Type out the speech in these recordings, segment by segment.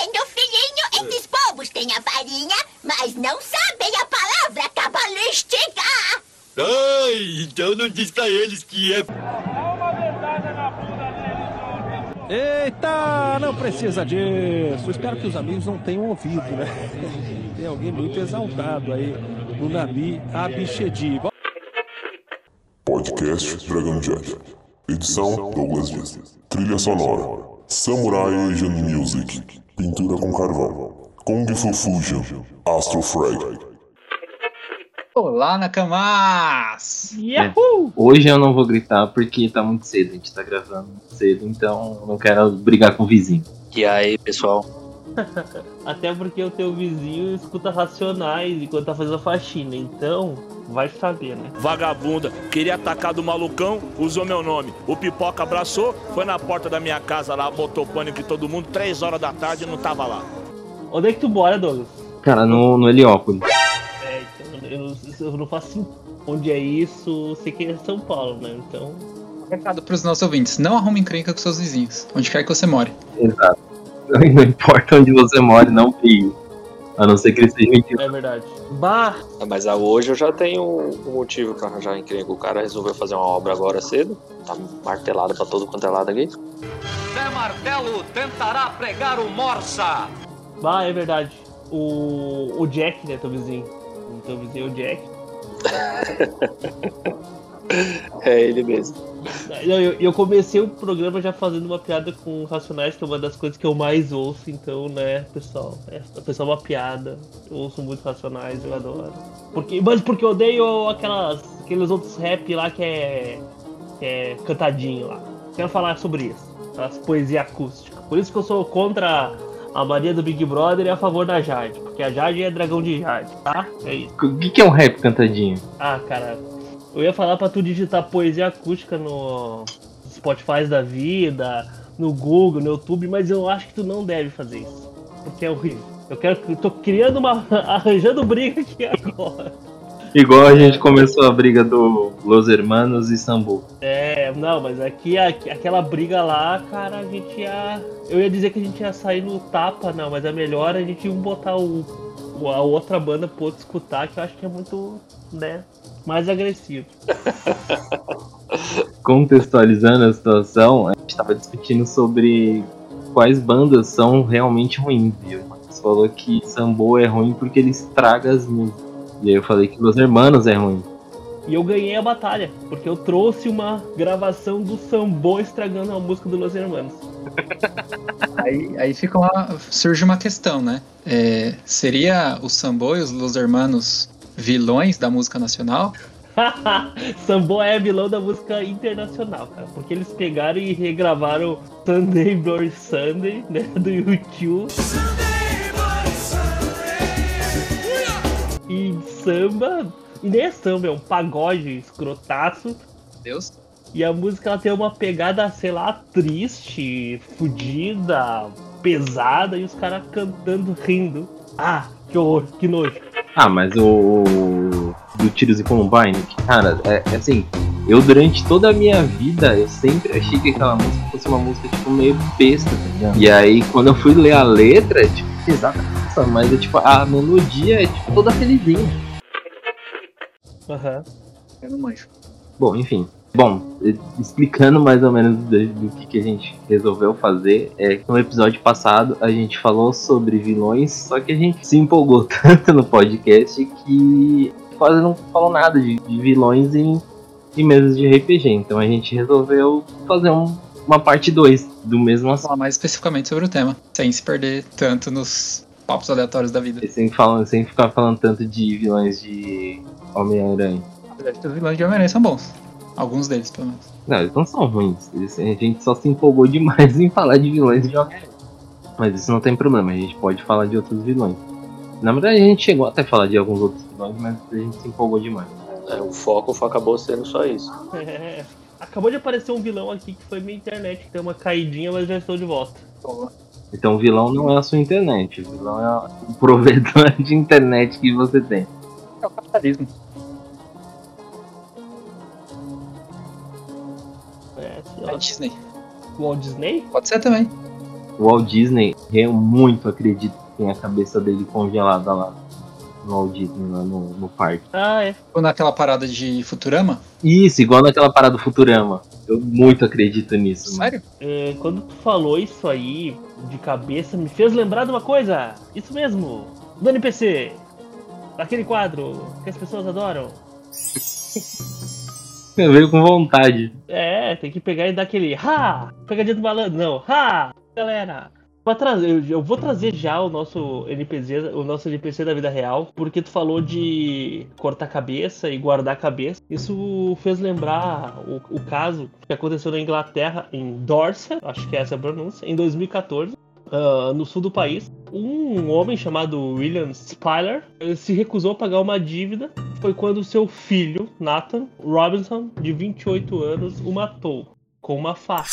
vendo, filhinho? Esses povos têm a farinha, mas não sabem a palavra cabalística. Ai, então não diz pra eles que é. Eita, não precisa disso. Espero que os amigos não tenham ouvido, né? Tem alguém muito exaltado aí no Nabi Abichedi. Podcast Dragon Jet. Edição Douglas Dias. Trilha sonora. Samurai Asian Music. Pintura com carvão. Kung Fu Fusion. Astro Frag. Olá, Nakamas! Yahoo! Hoje eu não vou gritar porque tá muito cedo, a gente tá gravando cedo, então não quero brigar com o vizinho. E aí, pessoal? Até porque o teu vizinho escuta racionais enquanto tá fazendo a faxina, então vai saber, né? Vagabunda, queria atacar do malucão, usou meu nome. O pipoca abraçou, foi na porta da minha casa lá, botou pânico em todo mundo, três horas da tarde e não tava lá. Onde é que tu mora, Douglas? Cara, no, no Heliópolis. É, então eu, eu não faço assim, onde é isso, sei que é São Paulo, né? Então. Recado pros nossos ouvintes: não arrume encrenca com seus vizinhos, onde quer que você more. Exato. Não importa onde você more, não brigue. A não ser que ele seja mentira. É verdade. Bah! Ah, mas hoje eu já tenho um motivo pra arranjar encrenca. O cara resolveu fazer uma obra agora cedo. Tá martelado pra todo quanto é lado aqui. Zé Martelo tentará pregar o Morsa. Bah, é verdade. O, o Jack, né, teu vizinho. O teu vizinho é o Jack. é ele mesmo. Eu, eu, comecei o programa já fazendo uma piada com Racionais, que é uma das coisas que eu mais ouço, então, né, pessoal? É, a pessoa é uma piada. Eu ouço muito Racionais, eu adoro. Porque, mas porque eu odeio aquelas, aqueles outros rap lá que é, que é cantadinho lá. Quero falar sobre isso. As poesia acústica. Por isso que eu sou contra a Maria do Big Brother e a favor da Jade. Porque a Jade é dragão de Jade, tá? É isso. O que, que é um rap cantadinho? Ah, cara, eu ia falar pra tu digitar poesia acústica no Spotify da vida, no Google, no YouTube, mas eu acho que tu não deve fazer isso. Porque é horrível. Eu quero. Eu tô criando uma. arranjando briga aqui agora. Igual a gente começou a briga do Los Hermanos e Sambu. É, não, mas aqui, aqui, aquela briga lá, cara, a gente ia. Eu ia dizer que a gente ia sair no tapa, não, mas é melhor a gente botar o, a outra banda pro outro escutar, que eu acho que é muito, né, mais agressivo. Contextualizando a situação, a gente estava discutindo sobre quais bandas são realmente ruins, viu? Você falou que Sambo é ruim porque ele estraga as músicas. E aí eu falei que Los Hermanos é ruim. E eu ganhei a batalha, porque eu trouxe uma gravação do Sambo estragando a música do Los Hermanos. aí, aí fica uma, surge uma questão, né? É, seria o Sambo e os Los Hermanos vilões da música nacional? Sambo é vilão da música internacional, cara. Porque eles pegaram e regravaram Sunday Bloody Sunday, né? Do YouTube. E samba. E nem é samba, é um pagode escrotaço. Deus. E a música ela tem uma pegada, sei lá, triste, fodida, pesada, e os caras cantando, rindo. Ah, que horror, que nojo. Ah, mas o. Do Tiros e Columbine, cara, é, é, assim. Eu, durante toda a minha vida, eu sempre achei que aquela música fosse uma música, tipo, meio besta, tá ligado? E aí, quando eu fui ler a letra, tipo, exata, mas é tipo, a melodia é, tipo, toda felizinha. Aham. Uhum. Eu não manjo. Bom, enfim. Bom, explicando mais ou menos do, do que, que, a gente resolveu fazer, é que no episódio passado a gente falou sobre vilões, só que a gente se empolgou tanto no podcast que quase não falou nada de, de vilões em, em mesas de RPG. Então a gente resolveu fazer um, uma parte 2 do mesmo assunto. Falar mais especificamente sobre o tema, sem se perder tanto nos papos aleatórios da vida. E sem, falar, sem ficar falando tanto de vilões de Homem-Aranha. Os vilões de Homem-Aranha são bons. Alguns deles, pelo menos. Não, eles não são ruins. Eles, a gente só se empolgou demais em falar de vilões de Homem-Aranha. Mas isso não tem problema, a gente pode falar de outros vilões. Na verdade, a gente chegou até a falar de alguns outros vilões, mas a gente se empolgou demais. É, o foco acabou sendo só isso. É, acabou de aparecer um vilão aqui que foi minha internet, que deu uma caidinha, mas já estou de volta. Então o vilão não é a sua internet, o vilão é o provedor de internet que você tem. É o capitalismo. É, Disney. Walt Disney? Pode ser também. o Walt Disney, eu muito acredito que tem a cabeça dele congelada lá no Walt Disney, lá no, no parque. Ah, é. Ou naquela parada de Futurama? Isso, igual naquela parada do Futurama. Eu muito acredito nisso. mano. Sério? É, quando tu falou isso aí de cabeça, me fez lembrar de uma coisa. Isso mesmo, do NPC. Daquele quadro que as pessoas adoram. Veio com vontade. É, tem que pegar e dar aquele ha! Pegadinha do malandro, não. Ha! Galera. Trazer, eu- vou trazer já o nosso NPC, o nosso NPC da vida real, porque tu falou de cortar cabeça e guardar cabeça. Isso fez lembrar o, o caso que aconteceu na Inglaterra, em Dorset, acho que é essa a pronúncia, em 2014. ah, no sul do país, um homem chamado William Spyler eh, se recusou a pagar uma dívida. Foi quando seu filho, Nathan Robinson, de 28 anos, o matou com uma faca.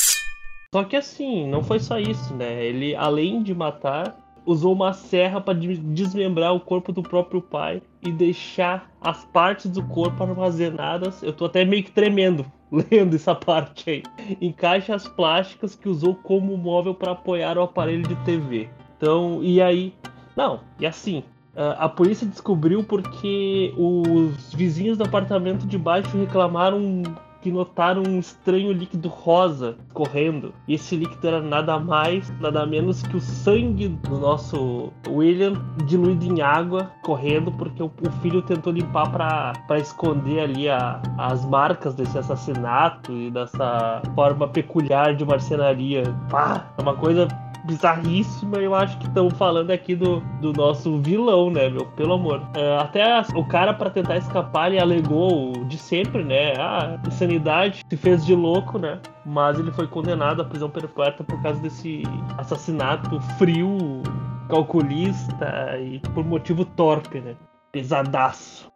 Só que assim, não foi só isso, né? Ele, além de matar, usou uma serra para desmembrar o corpo do próprio pai e deixar as partes do corpo armazenadas. Eu tô até meio que tremendo lendo essa parte aí. Em caixas plásticas que usou como móvel para apoiar o aparelho de TV. Então, e aí? Não, e assim. Ah, A polícia descobriu porque os vizinhos do apartamento de baixo reclamaram que notaram um estranho líquido rosa correndo. E esse líquido era nada mais, nada menos que o sangue do nosso William diluído em água correndo, porque o, filho tentou limpar para esconder ali a- as marcas desse assassinato e dessa forma peculiar de marcenaria. Pá, é uma coisa bizarríssima. Eu acho que estamos falando aqui do, do nosso vilão, né, meu? Pelo amor. É, até o cara, para tentar escapar, ele alegou de sempre, né? Ah, insanidade, se fez de louco, né? Mas ele foi condenado à prisão perpétua por causa desse assassinato frio, calculista e por motivo torpe, né? Pesadaço.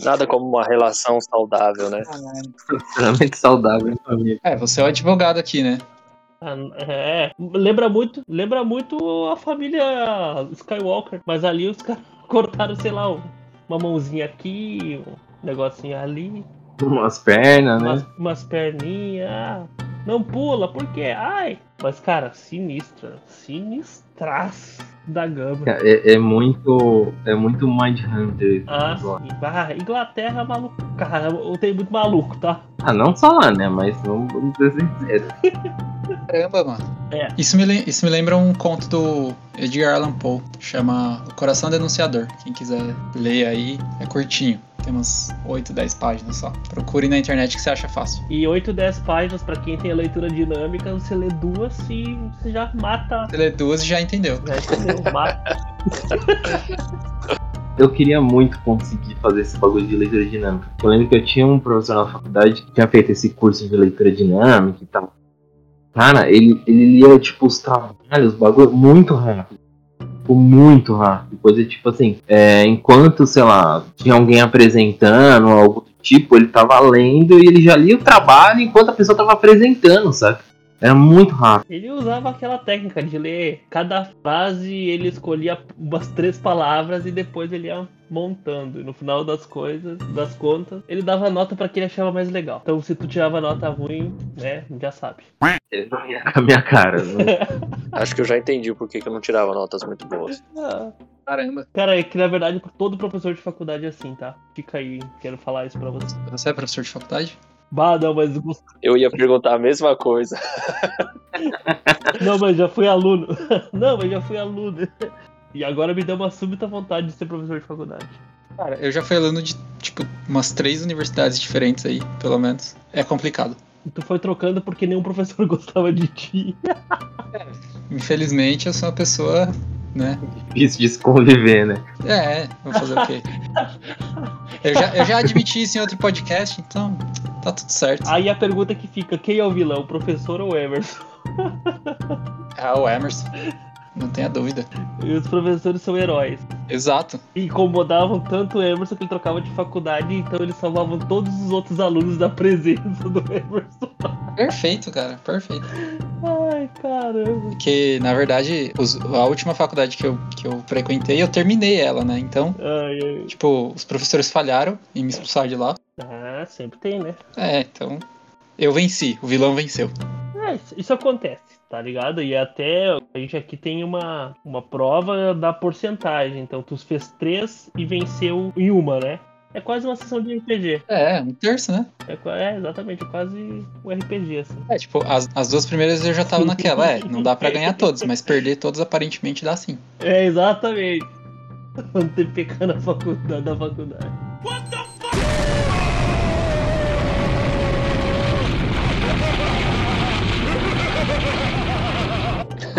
Nada como uma relação saudável, né? Extremamente saudável família. É, você é o advogado aqui, né? Ah, É, lembra muito, lembra muito a família Skywalker, mas ali os caras cortaram, sei lá, uma mãozinha aqui, um negocinho ali, Umas pernas, né? umas, umas perninhas. Não pula, por quê? Ai! Mas, cara, sinistra, sinistraço da gama. É, é muito. É muito Mindhunter. Ah, sim. Ah, Inglaterra, maluco. Cara, eu tenho muito maluco, tá? Ah, não só lá, né? Mas vamos, vamos ser sinceros. Caramba, mano. É. Isso me, isso me lembra um conto do Edgar Allan Poe, chama O Coração Denunciador. Quem quiser ler aí, é curtinho. Tem umas 8, 10 páginas só. Procure na internet que você acha fácil. E 8, 10 páginas pra quem tem a leitura dinâmica, você lê duas e você já mata. Você lê duas e já entendeu. Já entendeu? Mata. Eu queria muito conseguir fazer esse bagulho de leitura dinâmica. Eu lembro que eu tinha um professor na faculdade que tinha feito esse curso de leitura dinâmica e tal. Cara, ele, ele lia, tipo, os trabalhos, o bagulho muito rápido. Tipo, muito rápido. Coisa tipo assim, é, enquanto, sei lá, tinha alguém apresentando, algo do tipo, ele tava lendo e ele já lia o trabalho enquanto a pessoa tava apresentando, sabe? Era muito rápido. Ele usava aquela técnica de ler cada frase, ele escolhia umas três palavras e depois ele ia montando. E no final das coisas, das contas, ele dava nota pra quem ele achava mais legal. Então se tu tirava nota ruim, né, já sabe. Ele não ia com a minha cara. Né? Acho que eu já entendi por que que eu não tirava notas muito boas. Ah, Caramba. Cara, é que na verdade todo professor de faculdade é assim, tá? Fica aí, quero falar isso pra você. Você é professor de faculdade? Bah, não, mas Eu ia perguntar a mesma coisa. Não, mas já fui aluno. Não, mas já fui aluno. E agora me deu uma súbita vontade de ser professor de faculdade. Cara, eu já fui aluno de, tipo, umas três universidades diferentes aí, pelo menos. É complicado. E tu foi trocando porque nenhum professor gostava de ti. Infelizmente, eu sou uma pessoa, né? Difícil de se conviver, né? É, vou fazer o quê? Eu já, eu já admiti isso em outro podcast, então tá tudo certo. Aí a pergunta que fica, quem é o vilão, o professor ou o Emerson? Ah, o Emerson. Não tenha dúvida. E os professores são heróis. Exato. E incomodavam tanto o Emerson que ele trocava de faculdade, então eles salvavam todos os outros alunos da presença do Emerson. Perfeito, cara. Perfeito. Ai, caramba. Porque, na verdade, os- a última faculdade que eu, que eu frequentei, eu terminei ela, né? Então, Ai, ai. tipo, os professores falharam em me expulsar de lá. Ah, sempre tem, né? É, então. Eu venci, o vilão venceu. É, É, isso, isso acontece, tá ligado? E até a gente aqui tem uma, uma prova da porcentagem. Então, tu fez três e venceu em uma, né? É quase uma sessão de RPG. É, um terço, né? É, é, exatamente, é quase um RPG, assim. É, tipo, as, as duas primeiras eu já tava naquela. É, não dá pra ganhar todos, mas perder todos aparentemente dá sim. É, exatamente. Um TPK na faculdade, da faculdade.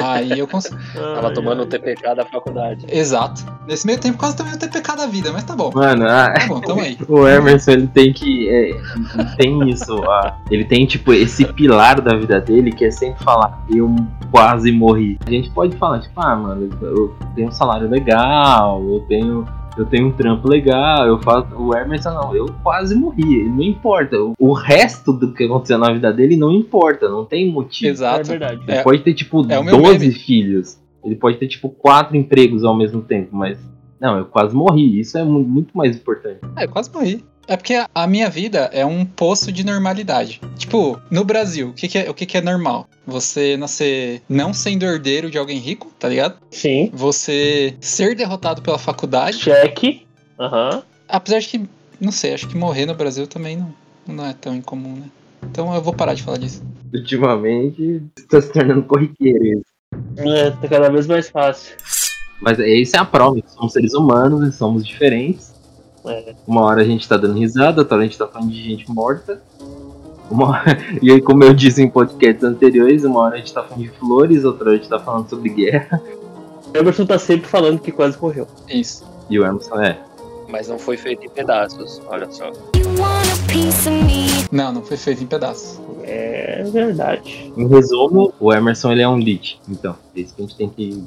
Aí eu consigo. Tava Ai, tomando ai. o TPK da faculdade. Exato. Nesse meio tempo quase tomei o TPK da vida, mas tá bom. Mano, a- Tá bom, tamo aí. o Emerson ele tem que. é, ele tem isso. a- ele tem, tipo, esse pilar da vida dele que é sempre falar, eu quase morri. A gente pode falar, tipo, ah, mano, eu tenho um salário legal, eu tenho. Eu tenho um trampo legal, eu faço. O Emerson não, eu quase morri. Não importa. O, resto do que aconteceu na vida dele não importa, não tem motivo. É Exato. verdade. Ele É, pode ter, tipo, é o meu 12 meme. filhos. Ele pode ter, tipo, quatro empregos ao mesmo tempo, mas. Não, eu quase morri. Isso é mu- muito mais importante. É, eu quase morri. É porque a- minha vida é um poço de normalidade. Tipo, no Brasil, o que, que é, o que, que é normal? Você nascer não sendo herdeiro de alguém rico, tá ligado? Sim. Você ser derrotado pela faculdade. Cheque. Aham. Apesar de que, não sei, acho que morrer no Brasil também não, não é tão incomum, né? Então eu vou parar de falar disso. Ultimamente, está se tornando corriqueiro isso. É, tá cada vez mais fácil. Mas é, isso é a prova. Somos seres humanos e somos diferentes. É. Uma hora a gente tá dando risada, outra hora a gente tá falando de gente morta. Uma hora- E aí, como eu disse em podcasts anteriores, uma hora a gente tá falando de flores, outra hora a gente tá falando sobre guerra. O Emerson tá sempre falando que quase morreu. Isso. E o Emerson é. Mas não foi feito em pedaços, olha só. Não, não foi feito em pedaços. É verdade. Em resumo, o Emerson ele é um lit. Então, é isso que a gente tem que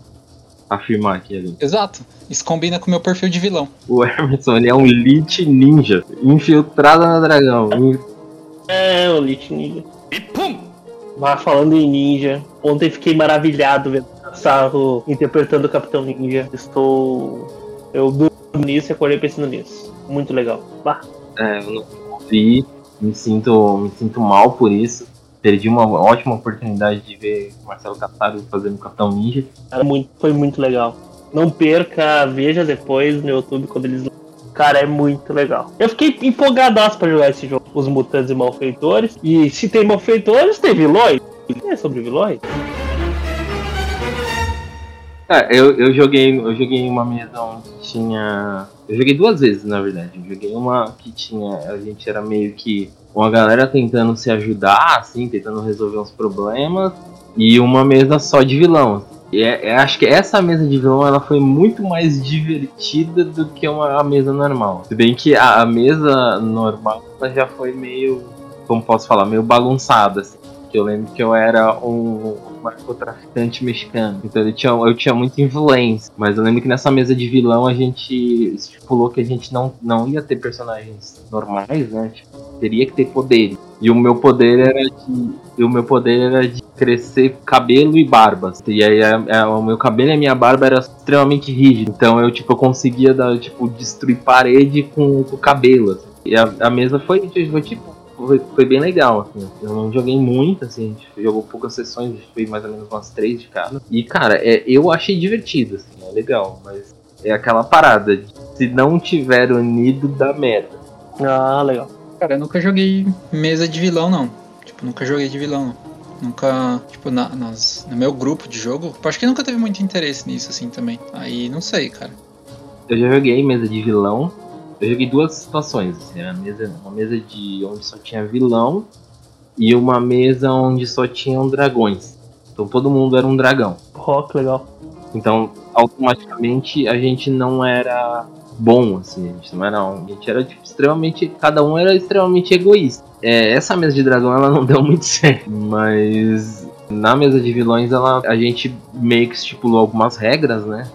afirmar aqui, ali. Exato. Isso combina com o meu perfil de vilão. O Emerson ele é um lit ninja. Infiltrado na dragão. É, o Lich Ninja. E pum! Mas falando em ninja, ontem fiquei maravilhado vendo o Sarro interpretando o Capitão Ninja. Estou. Eu durmo nisso e acordei pensando nisso. Muito legal. Bah, É, eu não vi, me sinto, me sinto mal por isso. Perdi uma ótima oportunidade de ver Marcelo Cassaro fazendo Capitão Ninja. muito, foi muito legal. Não perca, veja depois no YouTube quando eles. Cara, é muito legal. Eu fiquei empolgadaço pra jogar esse jogo. Os mutantes e malfeitores. E se tem malfeitores, tem vilões. É sobre vilões? É, eu, eu joguei eu joguei uma mesa onde tinha. Eu joguei duas vezes, na verdade. Eu joguei uma que tinha. A gente era meio que uma galera tentando se ajudar, assim, tentando resolver uns problemas. E uma mesa só de vilão. E é, é- acho que essa mesa de vilão ela foi muito mais divertida do que uma a mesa normal. Se bem que a, a mesa normal já foi meio. Como posso falar? Meio bagunçada, assim. Que eu lembro que eu era um narcotraficante mexicano. Então eu tinha, eu tinha muita influência. Mas eu lembro que nessa mesa de vilão a gente estipulou que a gente não, não ia ter personagens normais, né? Tipo, teria que ter poderes. E o meu poder era de. O meu poder era de crescer cabelo e barbas. E aí a- a- o meu cabelo e a minha barba era extremamente rígido. Então eu tipo eu conseguia dar, tipo, destruir parede com, com o cabelo. E a, a mesa foi tipo foi, foi bem legal, assim. Eu não joguei muito, assim, a gente jogou poucas sessões, a gente fez mais ou menos umas três de cada. E, cara, é, eu achei divertido, assim, é legal, mas é aquela parada de se não tiver unido, dá merda. Ah, legal. Cara, eu nunca joguei mesa de vilão, não. Tipo, nunca joguei de vilão, não. Nunca, tipo, na, nas, no meu grupo de jogo, eu acho que nunca teve muito interesse nisso, assim, também. Aí, não sei, cara. Eu já joguei mesa de vilão. Eu joguei duas situações, assim, a mesa, uma mesa de onde só tinha vilão e uma mesa onde só tinham dragões. Então todo mundo era um dragão. Rock, legal. Então, automaticamente a gente não era bom, assim, a gente não era um, a gente era tipo, extremamente, cada um era extremamente egoísta. É, essa mesa de dragão ela não deu muito certo, mas na mesa de vilões ela, a gente meio que estipulou algumas regras, né?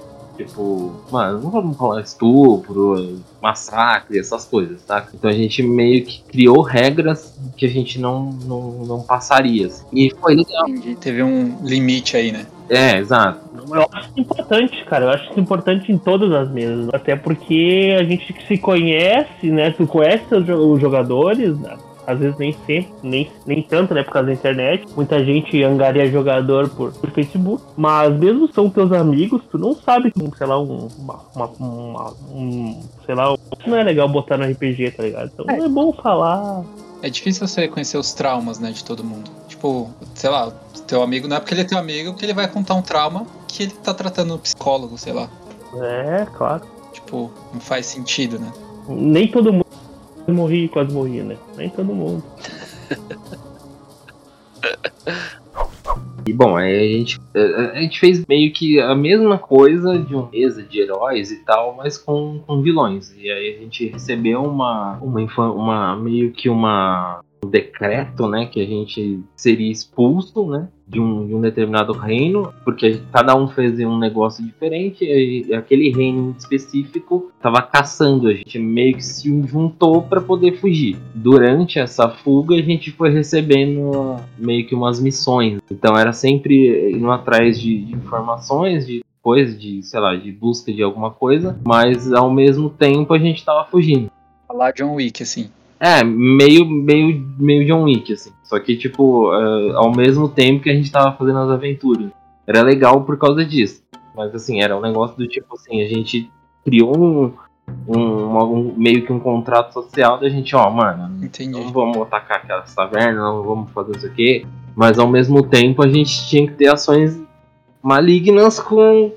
Tipo, mano, não vamos falar estupro, massacre, essas coisas, tá? Então a gente meio que criou regras que a gente não, não, não passaria. assim. E foi legal. Entendi. Teve um limite aí, né? É, exato. Eu acho isso importante, cara. Eu acho isso importante em todas as mesas. Até porque a gente se conhece, né? Tu conhece os jogadores, né? Às vezes nem sempre, nem, nem tanto, né, por causa da internet. Muita gente angaria jogador por, por Facebook, mas mesmo são teus amigos, tu não sabe, como, sei lá, um, uma, uma, uma- um, sei lá, não é legal botar no RPG, tá ligado? Então é, bom falar. É difícil você reconhecer os traumas, né, de todo mundo. Tipo, sei lá, teu amigo, não é porque ele é teu amigo que ele vai contar um trauma que ele tá tratando no psicólogo, sei lá. É, claro. Tipo, não faz sentido, né? Nem todo mundo morri, quase morri, né? Nem todo mundo. E bom, aí a gente, a a gente fez meio que a mesma coisa de uma mesa de heróis e tal, mas com, com vilões. E aí a gente recebeu uma, uma, uma meio que uma um decreto, né, que a gente seria expulso, né, de um, de um determinado reino, porque cada um fez um negócio diferente e, aquele reino específico estava caçando, a gente meio que se juntou para poder fugir. Durante essa fuga a gente foi recebendo meio que umas missões, então era sempre indo atrás de, de informações, de coisas, de, sei lá, de busca de alguma coisa, mas ao mesmo tempo a gente tava fugindo. Falar John Wick, assim. É, meio, meio, meio John Wick, assim. Só que, tipo, eh, ao mesmo tempo que a gente tava fazendo as aventuras. Era legal por causa disso. Mas, assim, era um negócio do tipo assim, a gente criou um, um, um- meio que um contrato social da gente, ó, mano, Entendi. não vamos atacar aquelas tavernas, não vamos fazer isso aqui. Mas ao mesmo tempo a gente tinha que ter ações malignas com.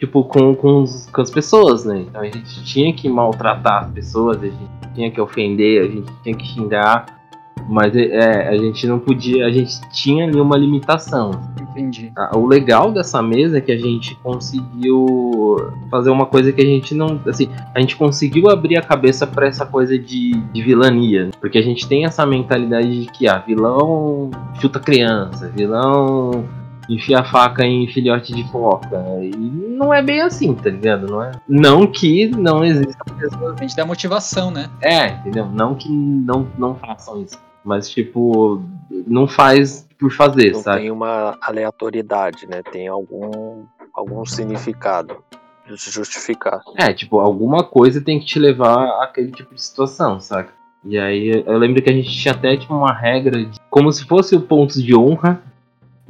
Tipo, com, com, os- com as pessoas, né? Então a gente tinha que maltratar as pessoas, a gente tinha que ofender, a gente tinha que xingar. Mas é, a gente não podia, a gente tinha ali uma limitação. Entendi. Ah, O legal dessa mesa é que a gente conseguiu fazer uma coisa que a gente não. Assim, a gente conseguiu abrir a cabeça pra essa coisa de, de vilania. né? Porque a gente tem essa mentalidade de que, ah, vilão chuta criança, vilão enfia a faca em filhote de foca. E não é bem assim, tá ligado? Não, é... não que não existam pessoas. A gente dá motivação, né? É, entendeu? Não que não, não façam isso. Mas, tipo, não faz por fazer, Não sabe? tem uma aleatoriedade, né? Tem algum, algum significado de se justificar. É, tipo, alguma coisa tem que te levar àquele tipo de situação, saca? E aí eu lembro que a gente tinha até tipo, uma regra de. Como se fosse o ponto de honra,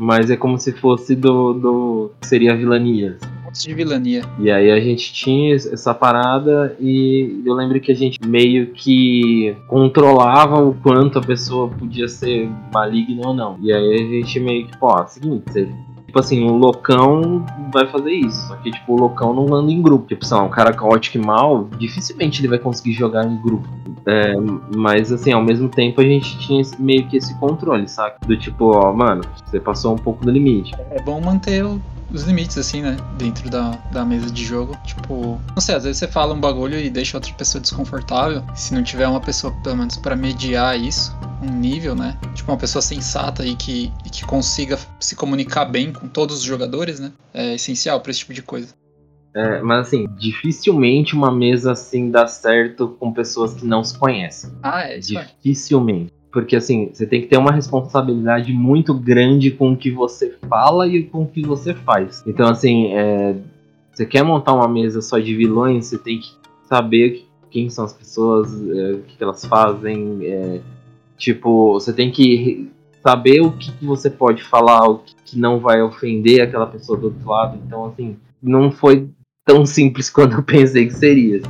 mas é como se fosse do. do seria a vilania. Pontos de vilania. E aí a gente tinha essa parada e eu lembro que a gente meio que controlava o quanto a pessoa podia ser maligna ou não. E aí a gente meio que, pô, é seguinte, você- tipo assim, o loucão vai fazer isso. Só que, tipo, o loucão não anda em grupo. Tipo, sei lá, um cara caótico e mal, dificilmente ele vai conseguir jogar em grupo. É, mas assim, ao mesmo tempo a gente tinha esse- meio que esse controle, saca? Do tipo, ó, mano, você passou um pouco do limite. É bom manter o- os limites, assim, né? Dentro da, da mesa de jogo. Tipo, não sei, às vezes você fala um bagulho e deixa outra pessoa desconfortável. Se não tiver uma pessoa, pelo menos, pra mediar isso, um nível, né? Tipo, uma pessoa sensata e que, e que consiga se comunicar bem com todos os jogadores, né? É essencial pra esse tipo de coisa. É, mas assim, dificilmente uma mesa assim dá certo com pessoas que não se conhecem. Ah, é isso. Dificilmente. Porque assim, você tem que ter uma responsabilidade muito grande com o que você fala e com o que você faz. Então, assim, é, você quer montar uma mesa só de vilões, você tem que saber quem são as pessoas, é, o que que elas fazem. Tipo, você tem que saber o que, que você pode falar, o que, que não vai ofender aquela pessoa do outro lado. Então, assim, não foi tão simples quanto eu pensei que seria.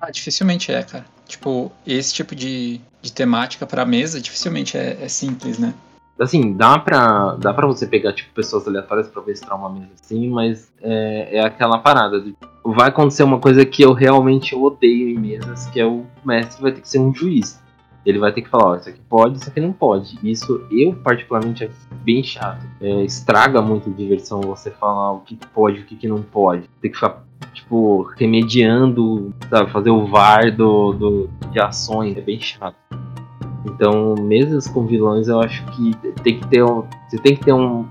Ah, dificilmente é, cara. Tipo, esse tipo de, de temática pra mesa dificilmente é, é simples, né? Assim, dá pra, dá pra você pegar, tipo, pessoas aleatórias pra mestrar uma mesa assim, mas é, é aquela parada. de- vai acontecer uma coisa que eu realmente odeio em mesas, que é o mestre vai ter que ser um juiz. Ele vai ter que falar, ó, isso aqui pode, isso aqui não pode. Isso eu, particularmente, acho bem chato. É, estraga muito a diversão você falar o que que pode e o que, que não pode. Tem que ficar, tipo, remediando, sabe, fazer o VAR do, do, de ações. É bem chato. Então, mesas com vilões, eu acho que tem que ter um, você tem que ter um-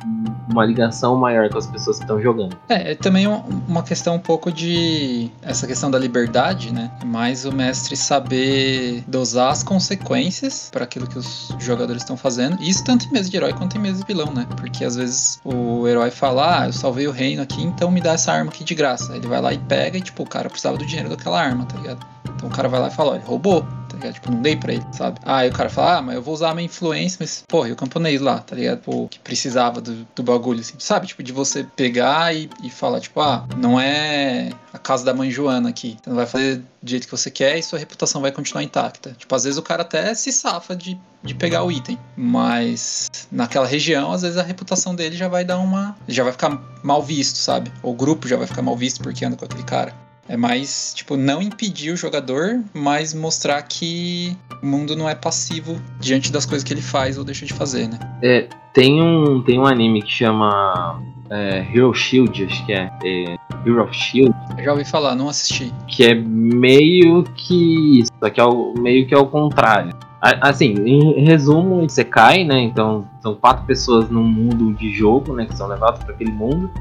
uma ligação maior com as pessoas que estão jogando. É, é também um- uma questão um pouco de. Essa questão da liberdade, né? Mais o mestre saber dosar as consequências para aquilo que os jogadores estão fazendo. Isso tanto em mesa de herói quanto em mesa de vilão, né? Porque às vezes o herói fala: Ah, eu salvei o reino aqui, então me dá essa arma aqui de graça. Ele vai lá e pega e, tipo, o cara precisava do dinheiro daquela arma, tá ligado? Então o cara vai lá e fala: Olha, roubou, ligado? Tipo, não dei pra ele, sabe? Aí o cara fala, ah, mas eu vou usar a minha influência, mas, porra, o camponês lá, tá ligado? Pô, que precisava do, do bagulho, assim, sabe? Tipo, de você pegar e, e falar, tipo, ah, não é a casa da mãe Joana aqui. Você não vai fazer do jeito que você quer e sua reputação vai continuar intacta. Tipo, às vezes o cara até se safa de, de pegar o item, mas naquela região, às vezes a reputação dele já vai dar uma. já vai ficar mal visto, sabe? O grupo já vai ficar mal visto porque anda com aquele cara. É mais, tipo, não impedir o jogador, mas mostrar que o mundo não é passivo diante das coisas que ele faz ou deixa de fazer, né? É, tem um, tem um anime que chama é, Hero Shield, acho que é, é Hero of Shield, Eu já ouvi falar, não assisti. que é meio que isso, só que é o, meio que é o contrário. Assim, em resumo, você cai, né? Então são quatro pessoas num mundo de jogo, né? Que são levados para aquele mundo.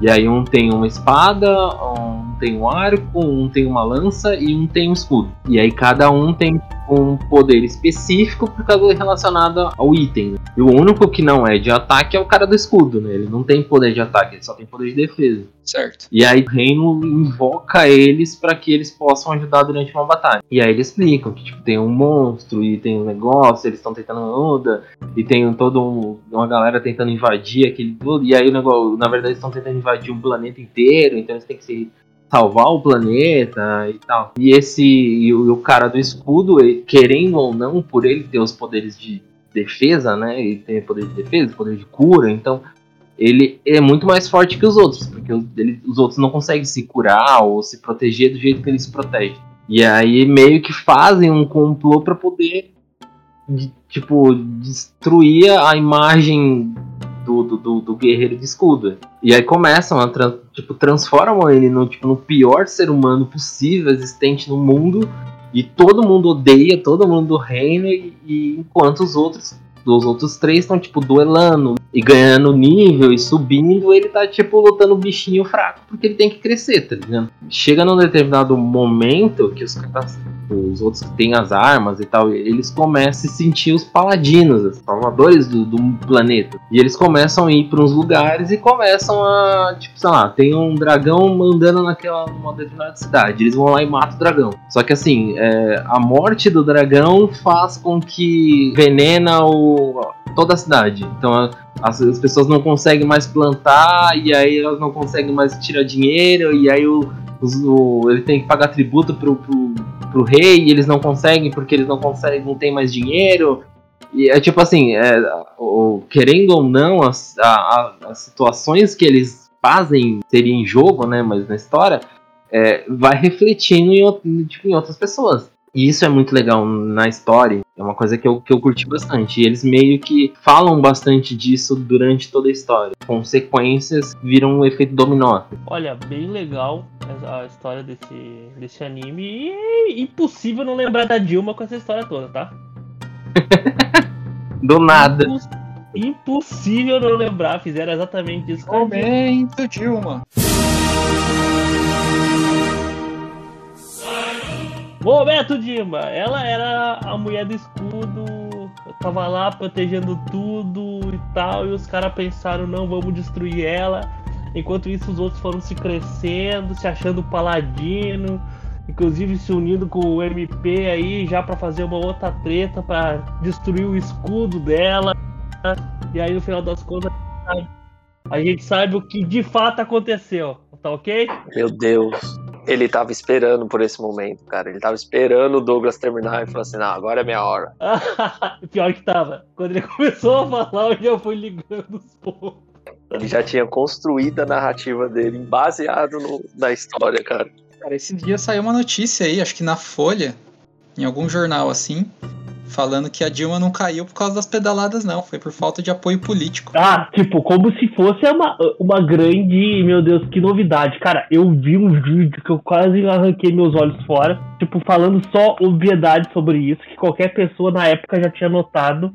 E aí um tem uma espada, um tem um arco, um tem uma lança e um tem um escudo. E aí cada um tem um poder específico por causa relacionado ao item. né? E o único que não é de ataque é o cara do escudo, né? Ele não tem poder de ataque, ele só tem poder de defesa. Certo. E aí o reino invoca eles para que eles possam ajudar durante uma batalha. E aí eles explicam que tipo, tem um monstro e tem um negócio, eles estão tentando onda, e tem todo um, uma galera tentando invadir aquele tudo. E aí o negócio, na verdade, eles estão tentando invadir um planeta inteiro, então eles têm que se salvar o planeta e tal. E esse e o, e o cara do escudo, ele- querendo ou não, por ele ter os poderes de defesa, né? Ele tem poder de defesa, poder de cura, então ele é muito mais forte que os outros, porque os, ele- os outros não conseguem se curar ou se proteger do jeito que ele se protege. E aí meio que fazem um complô pra poder de- tipo destruir a imagem do, do, do- do guerreiro de escudo. E aí começam a tran- tipo transformam ele no tipo no pior ser humano possível existente no mundo e todo mundo odeia todo mundo do reino e, e enquanto os outros os outros três estão tipo duelando e ganhando nível e subindo, ele tá tipo lutando bichinho fraco porque ele tem que crescer, tá ligado? Chega num determinado momento que os caras, os outros que têm as armas e tal, eles começam a se sentir os paladinos, os salvadores do, do planeta. E eles começam a ir para uns lugares e começam a, tipo, sei lá, tem um dragão mandando naquela numa determinada cidade. Eles vão lá e matam o dragão. Só que assim, é, a morte do dragão faz com que venena o, toda a cidade. Então as, as pessoas não conseguem mais plantar e aí elas não conseguem mais tirar dinheiro e aí o, os- o- ele tem que pagar tributo pro, pro, pro rei e eles não conseguem porque eles não conseguem, não tem mais dinheiro. E é tipo assim, é, o- querendo ou não, as, a- as situações que eles fazem seria em jogo, né? Mas na história, é, vai refletindo em, tipo, em outras pessoas. E isso é muito legal na história. É uma coisa que eu, que eu curti bastante. E eles meio que falam bastante disso durante toda a história. Consequências viram um efeito dominó. Olha, bem legal a história desse, desse anime. E é impossível não lembrar da Dilma com essa história toda, tá? Do nada. Imposs- Impossível não lembrar. Fizeram exatamente isso com a Dilma. Momento, Dilma. Momento, Dilma! Ela era a mulher do escudo, tava lá protegendo tudo e tal, e os caras pensaram, não, vamos destruir ela. Enquanto isso, os outros foram se crescendo, se achando paladino, inclusive se unindo com o MP aí já pra fazer uma outra treta pra destruir o escudo dela. E aí, no final das contas, a gente sabe o que de fato aconteceu, tá ok? Meu Deus. Ele tava esperando por esse momento, cara. Ele tava esperando o Douglas terminar e falou assim: não, agora é minha hora. Pior que tava. Quando ele começou a falar, eu já fui ligando os pontos. Ele já tinha construído a narrativa dele baseado no- na história, cara. Cara, esse dia saiu uma notícia aí, acho que na Folha, em algum jornal assim, falando que a Dilma não caiu por causa das pedaladas, não. Foi por falta de apoio político. Ah, tipo, como se fosse uma, uma grande. Meu Deus, que novidade. Cara, eu vi um vídeo que eu quase arranquei meus olhos fora. Tipo, falando só obviedade sobre isso, que qualquer pessoa na época já tinha notado.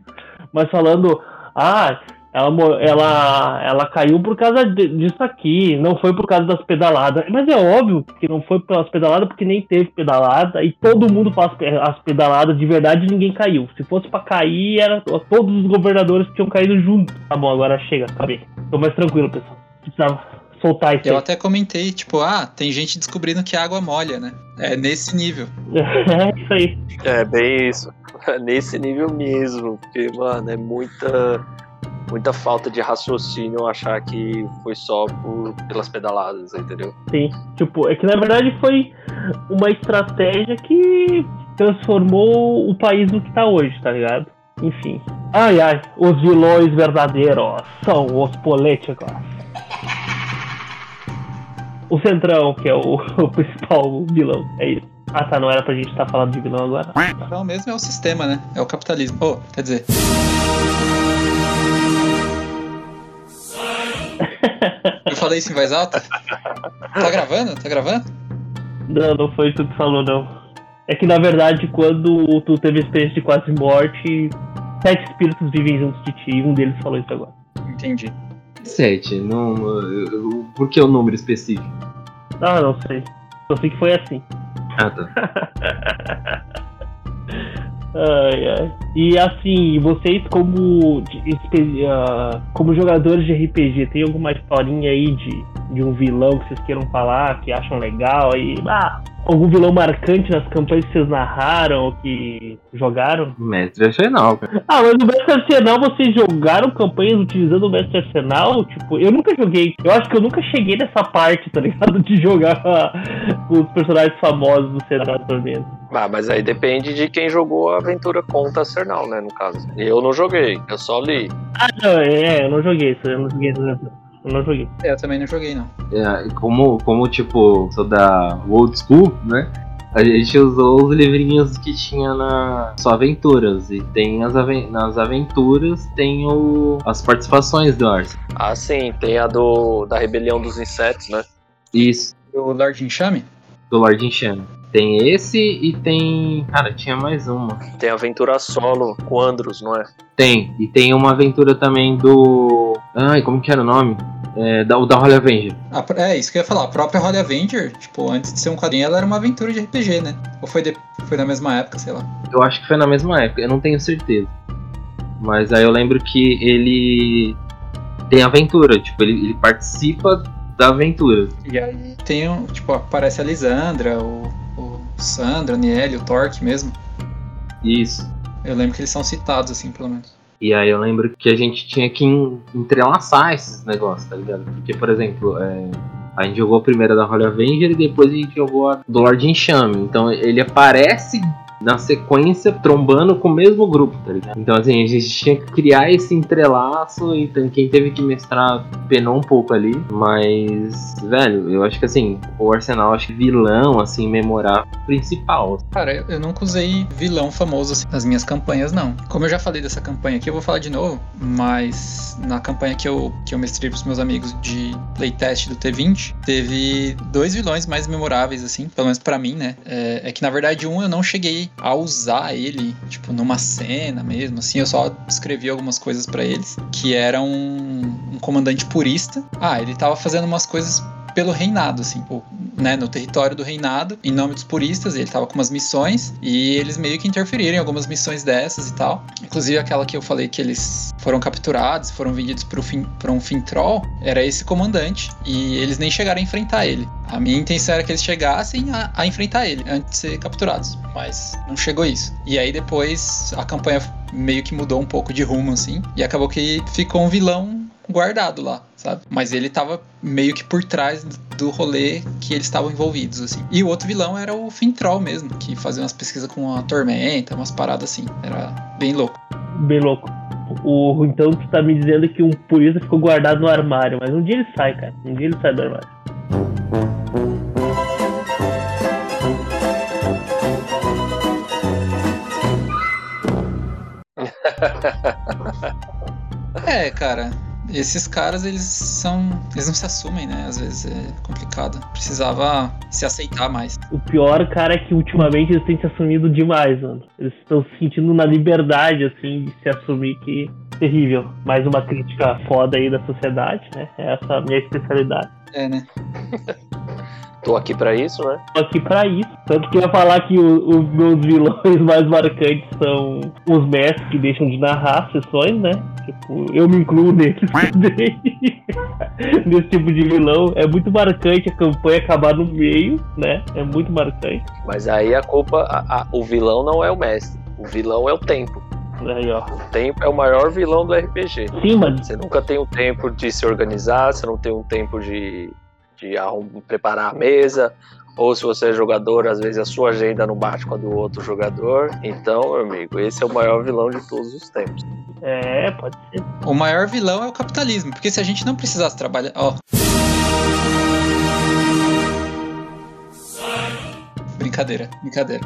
Mas falando, ah, ela, ela, ela caiu por causa de- disso aqui, não foi por causa das pedaladas. Mas é óbvio que não foi pelas pedaladas, porque nem teve pedalada, e todo mundo faz as pedaladas de verdade e ninguém caiu. Se fosse pra cair, era todos os governadores que tinham caído junto. Tá bom, agora chega, acabei. Tô mais tranquilo, pessoal. Precisava, soltar isso. Eu aí. até comentei, tipo, ah, tem gente descobrindo que a água molha, né? É nesse nível. É isso aí. É bem isso. Nesse nível mesmo. Porque, mano, é muita. Muita falta de raciocínio achar que foi só por, pelas pedaladas, entendeu? Sim. Tipo, é que na verdade foi uma estratégia que transformou o país no que tá hoje, tá ligado? Enfim. Ai, ai, os vilões verdadeiros são os políticos. O Centrão, que é o, o principal vilão, é isso. Ah tá, não era pra gente estar falando de vilão agora. Então mesmo é o sistema, né? É o capitalismo. Oh, quer dizer. Eu falei isso em voz alta? Tá gravando? Tá gravando? Não, não foi isso que tu falou, não. É que na verdade, quando tu teve a experiência de quase morte, sete espíritos vivem juntos de ti e um deles falou isso agora. Entendi. Sete, não. eu- eu- Por que o número específico? Ah, não sei. Só sei que foi assim. Ah, tá. Ai, ai. E assim, vocês como ah, como jogadores de RPG, tem alguma historinha aí de, de um vilão que vocês queiram falar, que acham legal aí? Ah, algum vilão marcante nas campanhas que vocês narraram ou que jogaram? Mestre Arsenal, cara. Ah, mas no Mestre Arsenal vocês jogaram campanhas utilizando o Mestre Arsenal? Tipo, eu nunca joguei. Eu acho que eu nunca cheguei nessa parte, tá ligado? De jogar com os personagens famosos do cenário mesmo. Ah, mas aí depende de quem jogou a aventura contra a Cernal, né, no caso. Eu não joguei, eu só li. Ah, não, é, eu não joguei isso, eu não joguei isso. Eu não joguei. É, eu também não joguei, não. É, como, como, tipo, sou da old school, né? A gente usou os livrinhos que tinha na só aventuras. E tem as aven- nas aventuras tem o, as participações do Arce. Ah, sim, tem a do da Rebelião dos Insetos, né? Isso, O Lord Enxame? do Lord Enxame. Tem esse e tem. Cara, tinha mais uma. Tem aventura solo com Andros, não é? Tem. E tem uma aventura também do. Ai, como que era o nome? É, da, o da Holy Avenger. A pr- é, isso que eu ia falar. A própria Holy Avenger, tipo, antes de ser um quadrinho, ela era uma aventura de RPG, né? Ou foi, de- foi na mesma época, sei lá. Eu acho que foi na mesma época, eu não tenho certeza. Mas aí eu lembro que ele tem aventura, tipo, ele, ele participa da aventura. E aí tem, um, tipo, aparece a Lisandra, o Sandra, o Niel, o Torque mesmo. Isso. Eu lembro que eles são citados, assim, pelo menos. E aí eu lembro que a gente tinha que en- entrelaçar esses negócios, tá ligado? Porque, por exemplo, é, a gente jogou a primeira da Holy Avenger e depois a gente jogou a do Lord Enxame. Então ele aparece na sequência trombando com o mesmo grupo, tá ligado? Então assim, a gente tinha que criar esse entrelaço, então quem teve que mestrar penou um pouco ali, mas, velho, eu acho que assim, o Arsenal, acho que vilão, assim, memorável, principal. Cara, eu, nunca usei vilão famoso assim, nas minhas campanhas, não. Como eu já falei dessa campanha aqui, eu vou falar de novo, mas na campanha que eu, que eu mestrei pros meus amigos de playtest do T20, teve dois vilões mais memoráveis, assim, pelo menos pra mim, né? É, é que na verdade um eu não cheguei a usar ele, tipo, numa cena mesmo, assim, eu só escrevi algumas coisas pra eles, que era um, um comandante purista. Ah, ele tava fazendo umas coisas pelo reinado, assim, né, no território do reinado, em nome dos puristas, ele tava com umas missões e eles meio que interferiram em algumas missões dessas e tal. Inclusive aquela que eu falei que eles foram capturados, foram vendidos para um Fintroll, era esse comandante e eles nem chegaram a enfrentar ele. A minha intenção era que eles chegassem a, a enfrentar ele antes de ser capturados, mas não chegou isso. E aí depois a campanha meio que mudou um pouco de rumo, assim, e acabou que ficou um vilão guardado lá, sabe? Mas ele tava meio que por trás do rolê que eles estavam envolvidos, assim. E o outro vilão era o Fintroll mesmo, que fazia umas pesquisas com a tormenta, umas paradas assim. Era bem louco. Bem louco. O, então tu tá me dizendo que um purista ficou guardado no armário, mas um dia ele sai, cara. Um dia ele sai do armário. É, cara. Esses caras, eles são. Eles não se assumem, né? Às vezes é complicado. Precisava se aceitar mais. O pior, cara, é que ultimamente eles têm se assumido demais, mano. Eles estão se sentindo na liberdade, assim, de se assumir que terrível. Mais uma crítica foda aí da sociedade, né? Essa é a minha especialidade. É, né? Tô aqui pra isso, né? Tô aqui pra isso. Tanto que eu ia falar que o- os meus vilões mais marcantes são os mestres que deixam de narrar sessões, né? Tipo, eu me incluo neles também. Nesse tipo de vilão. É muito marcante a campanha acabar no meio, né? É muito marcante. Mas aí a culpa, a- a- o vilão não é o mestre. O vilão é o tempo. Aí, ó. O tempo é o maior vilão do RPG. Sim, mas Você nunca tem um tempo de se organizar, você não tem um tempo de, de arrum- preparar a mesa, ou se você é jogador, às vezes a sua agenda não bate com a do outro jogador. Então, meu amigo, esse é o maior vilão de todos os tempos. é, pode ser. O maior vilão é o capitalismo, porque se a gente não precisasse trabalhar. Ó. Brincadeira, brincadeira.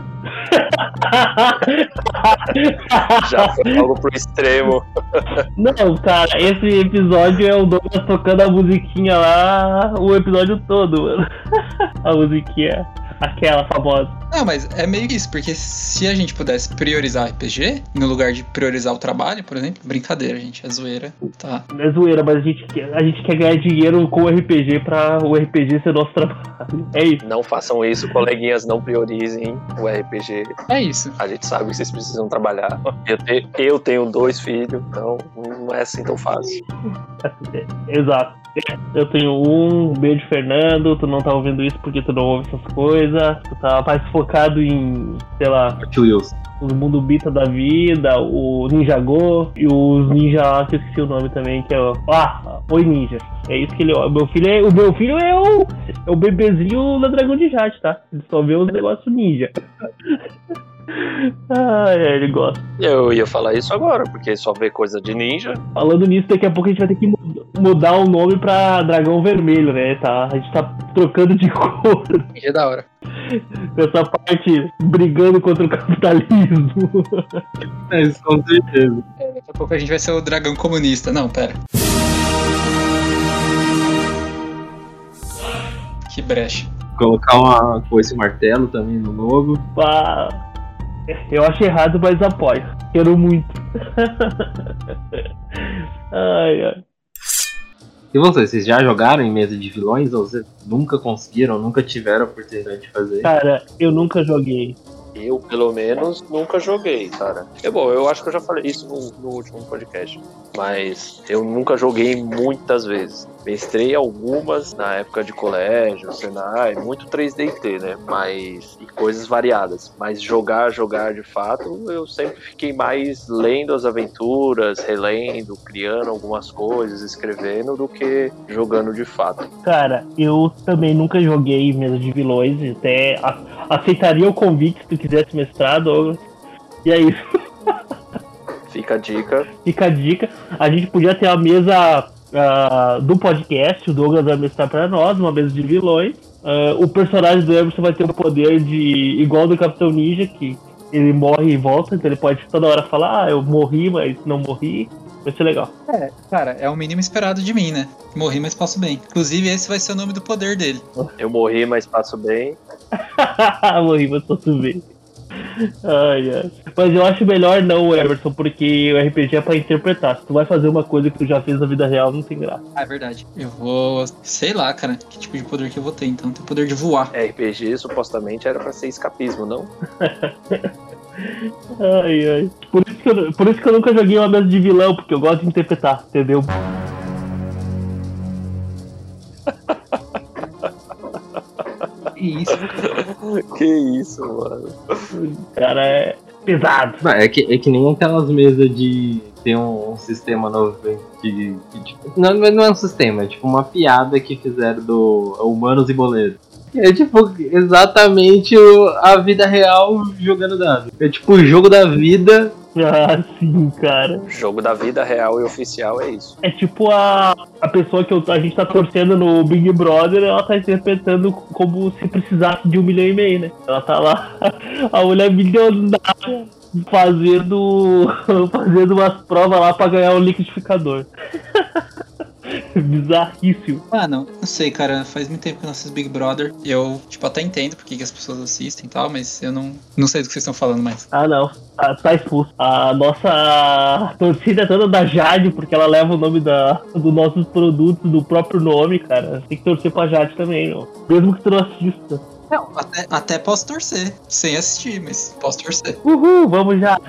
Já foi algo pro extremo. Não, cara, esse episódio é o Douglas tocando a musiquinha lá o episódio todo, mano. A musiquinha, aquela famosa. Não, mas é meio isso, porque se a gente pudesse priorizar RPG, no lugar de priorizar o trabalho, por exemplo, brincadeira, gente, é zoeira. Tá. Não é zoeira, mas a gente, quer, a gente quer ganhar dinheiro com o RPG pra o RPG ser nosso trabalho. É isso. Não façam isso, coleguinhas, não priorizem o RPG. É isso. A gente sabe que vocês precisam trabalhar. Eu, te- eu tenho dois filhos, então não é assim tão fácil. Exato. Eu tenho um, beijo Fernando, tu não tá ouvindo isso porque tu não ouve essas coisas, tu tá mais focado em, sei lá, os mundo bita da vida, o Ninja Go e os ninja lá que eu esqueci o nome também, que é o. Ah, Oi Ninja. É isso que ele. O meu filho é, o meu filho é o, é o bebezinho da Dragão de Jade, tá? Ele só vê os negócios ninja. ah, é, ele gosta. Eu ia falar isso agora, porque só vê coisa de ninja. Falando nisso, daqui a pouco a gente vai ter que mu- mudar o nome pra Dragão Vermelho, né? Tá? A gente tá trocando de cor É da hora. com essa parte brigando contra o capitalismo. É, isso com certeza. É, daqui a pouco a gente vai ser o dragão comunista. Não, pera. Que brecha. Colocar uma foice e martelo também no logo. Pá, Eu acho errado, mas apoio. Quero muito. ai, ai. E vocês, vocês já jogaram em mesa de vilões ou vocês nunca conseguiram, nunca tiveram a oportunidade de fazer? Cara, eu nunca joguei. Eu, pelo menos, nunca joguei, cara. É bom, eu acho que eu já falei isso no, no último podcast. Mas eu nunca joguei muitas vezes. Mestrei algumas na época de colégio, Senai, muito 3DT, né? Mas. e coisas variadas. Mas jogar, jogar de fato, eu sempre fiquei mais lendo as aventuras, relendo, criando algumas coisas, escrevendo, do que jogando de fato. Cara, eu também nunca joguei mesa de vilões. Até aceitaria o convite se tu quisesse mestrar, Douglas. E é isso. Fica a dica. Fica a dica. A gente podia ter a mesa ah, do podcast, o Douglas vai mestrar pra nós, uma mesa de vilões. Ah, o personagem do Emerson vai ter o poder de. igual do Capitão Ninja, que ele morre e volta, então ele pode toda hora falar, ah, eu morri, mas não morri. Vai ser legal. É, cara, é o mínimo esperado de mim, né? Morri, mas passo bem. Inclusive, esse vai ser o nome do poder dele. Eu morri, mas passo bem. morri, mas tudo bem. Ai, ai. Mas eu acho melhor não, Emerson, porque o RPG é pra interpretar. Se tu vai fazer uma coisa que tu já fez na vida real, não tem graça. Ah, é verdade. Eu vou. Sei lá, cara. Que tipo de poder que eu vou ter, então. Tem poder de voar. RPG supostamente era pra ser escapismo, não? Ai, ai. Por isso, que eu, por isso que eu nunca joguei uma mesa de vilão, porque eu gosto de interpretar, entendeu? Isso? que isso, mano. Cara, é pesado. Não, é, que, é que nem aquelas mesas de. Tem um, um sistema novo que. que, tipo, não, não é um sistema, é tipo uma piada que fizeram do Humanos e Boleiros. É tipo exatamente o- a vida real jogando dado. É tipo o jogo da vida. Ah, sim, cara. Jogo da vida real e oficial é isso. É tipo a, a pessoa que eu- a gente tá torcendo no Big Brother, ela tá interpretando como se precisasse de um milhão e meio, né? Ela tá lá, a mulher milionária, fazendo, fazendo umas provas lá pra ganhar um liquidificador. Bizarríssimo. Mano, não sei, cara. Faz muito tempo que eu não assisto Big Brother. Eu, tipo, até entendo porque que as pessoas assistem e tal, mas eu não, não sei do que vocês estão falando mais. Ah, não. Tá, tá expulso. A nossa torcida é toda da Jade, porque ela leva o nome da, dos nossos produtos do próprio nome, cara. Tem que torcer pra Jade também. Mesmo que tu não assista. Não, até, até posso torcer. Sem assistir, mas posso torcer. Uhul, vamos já.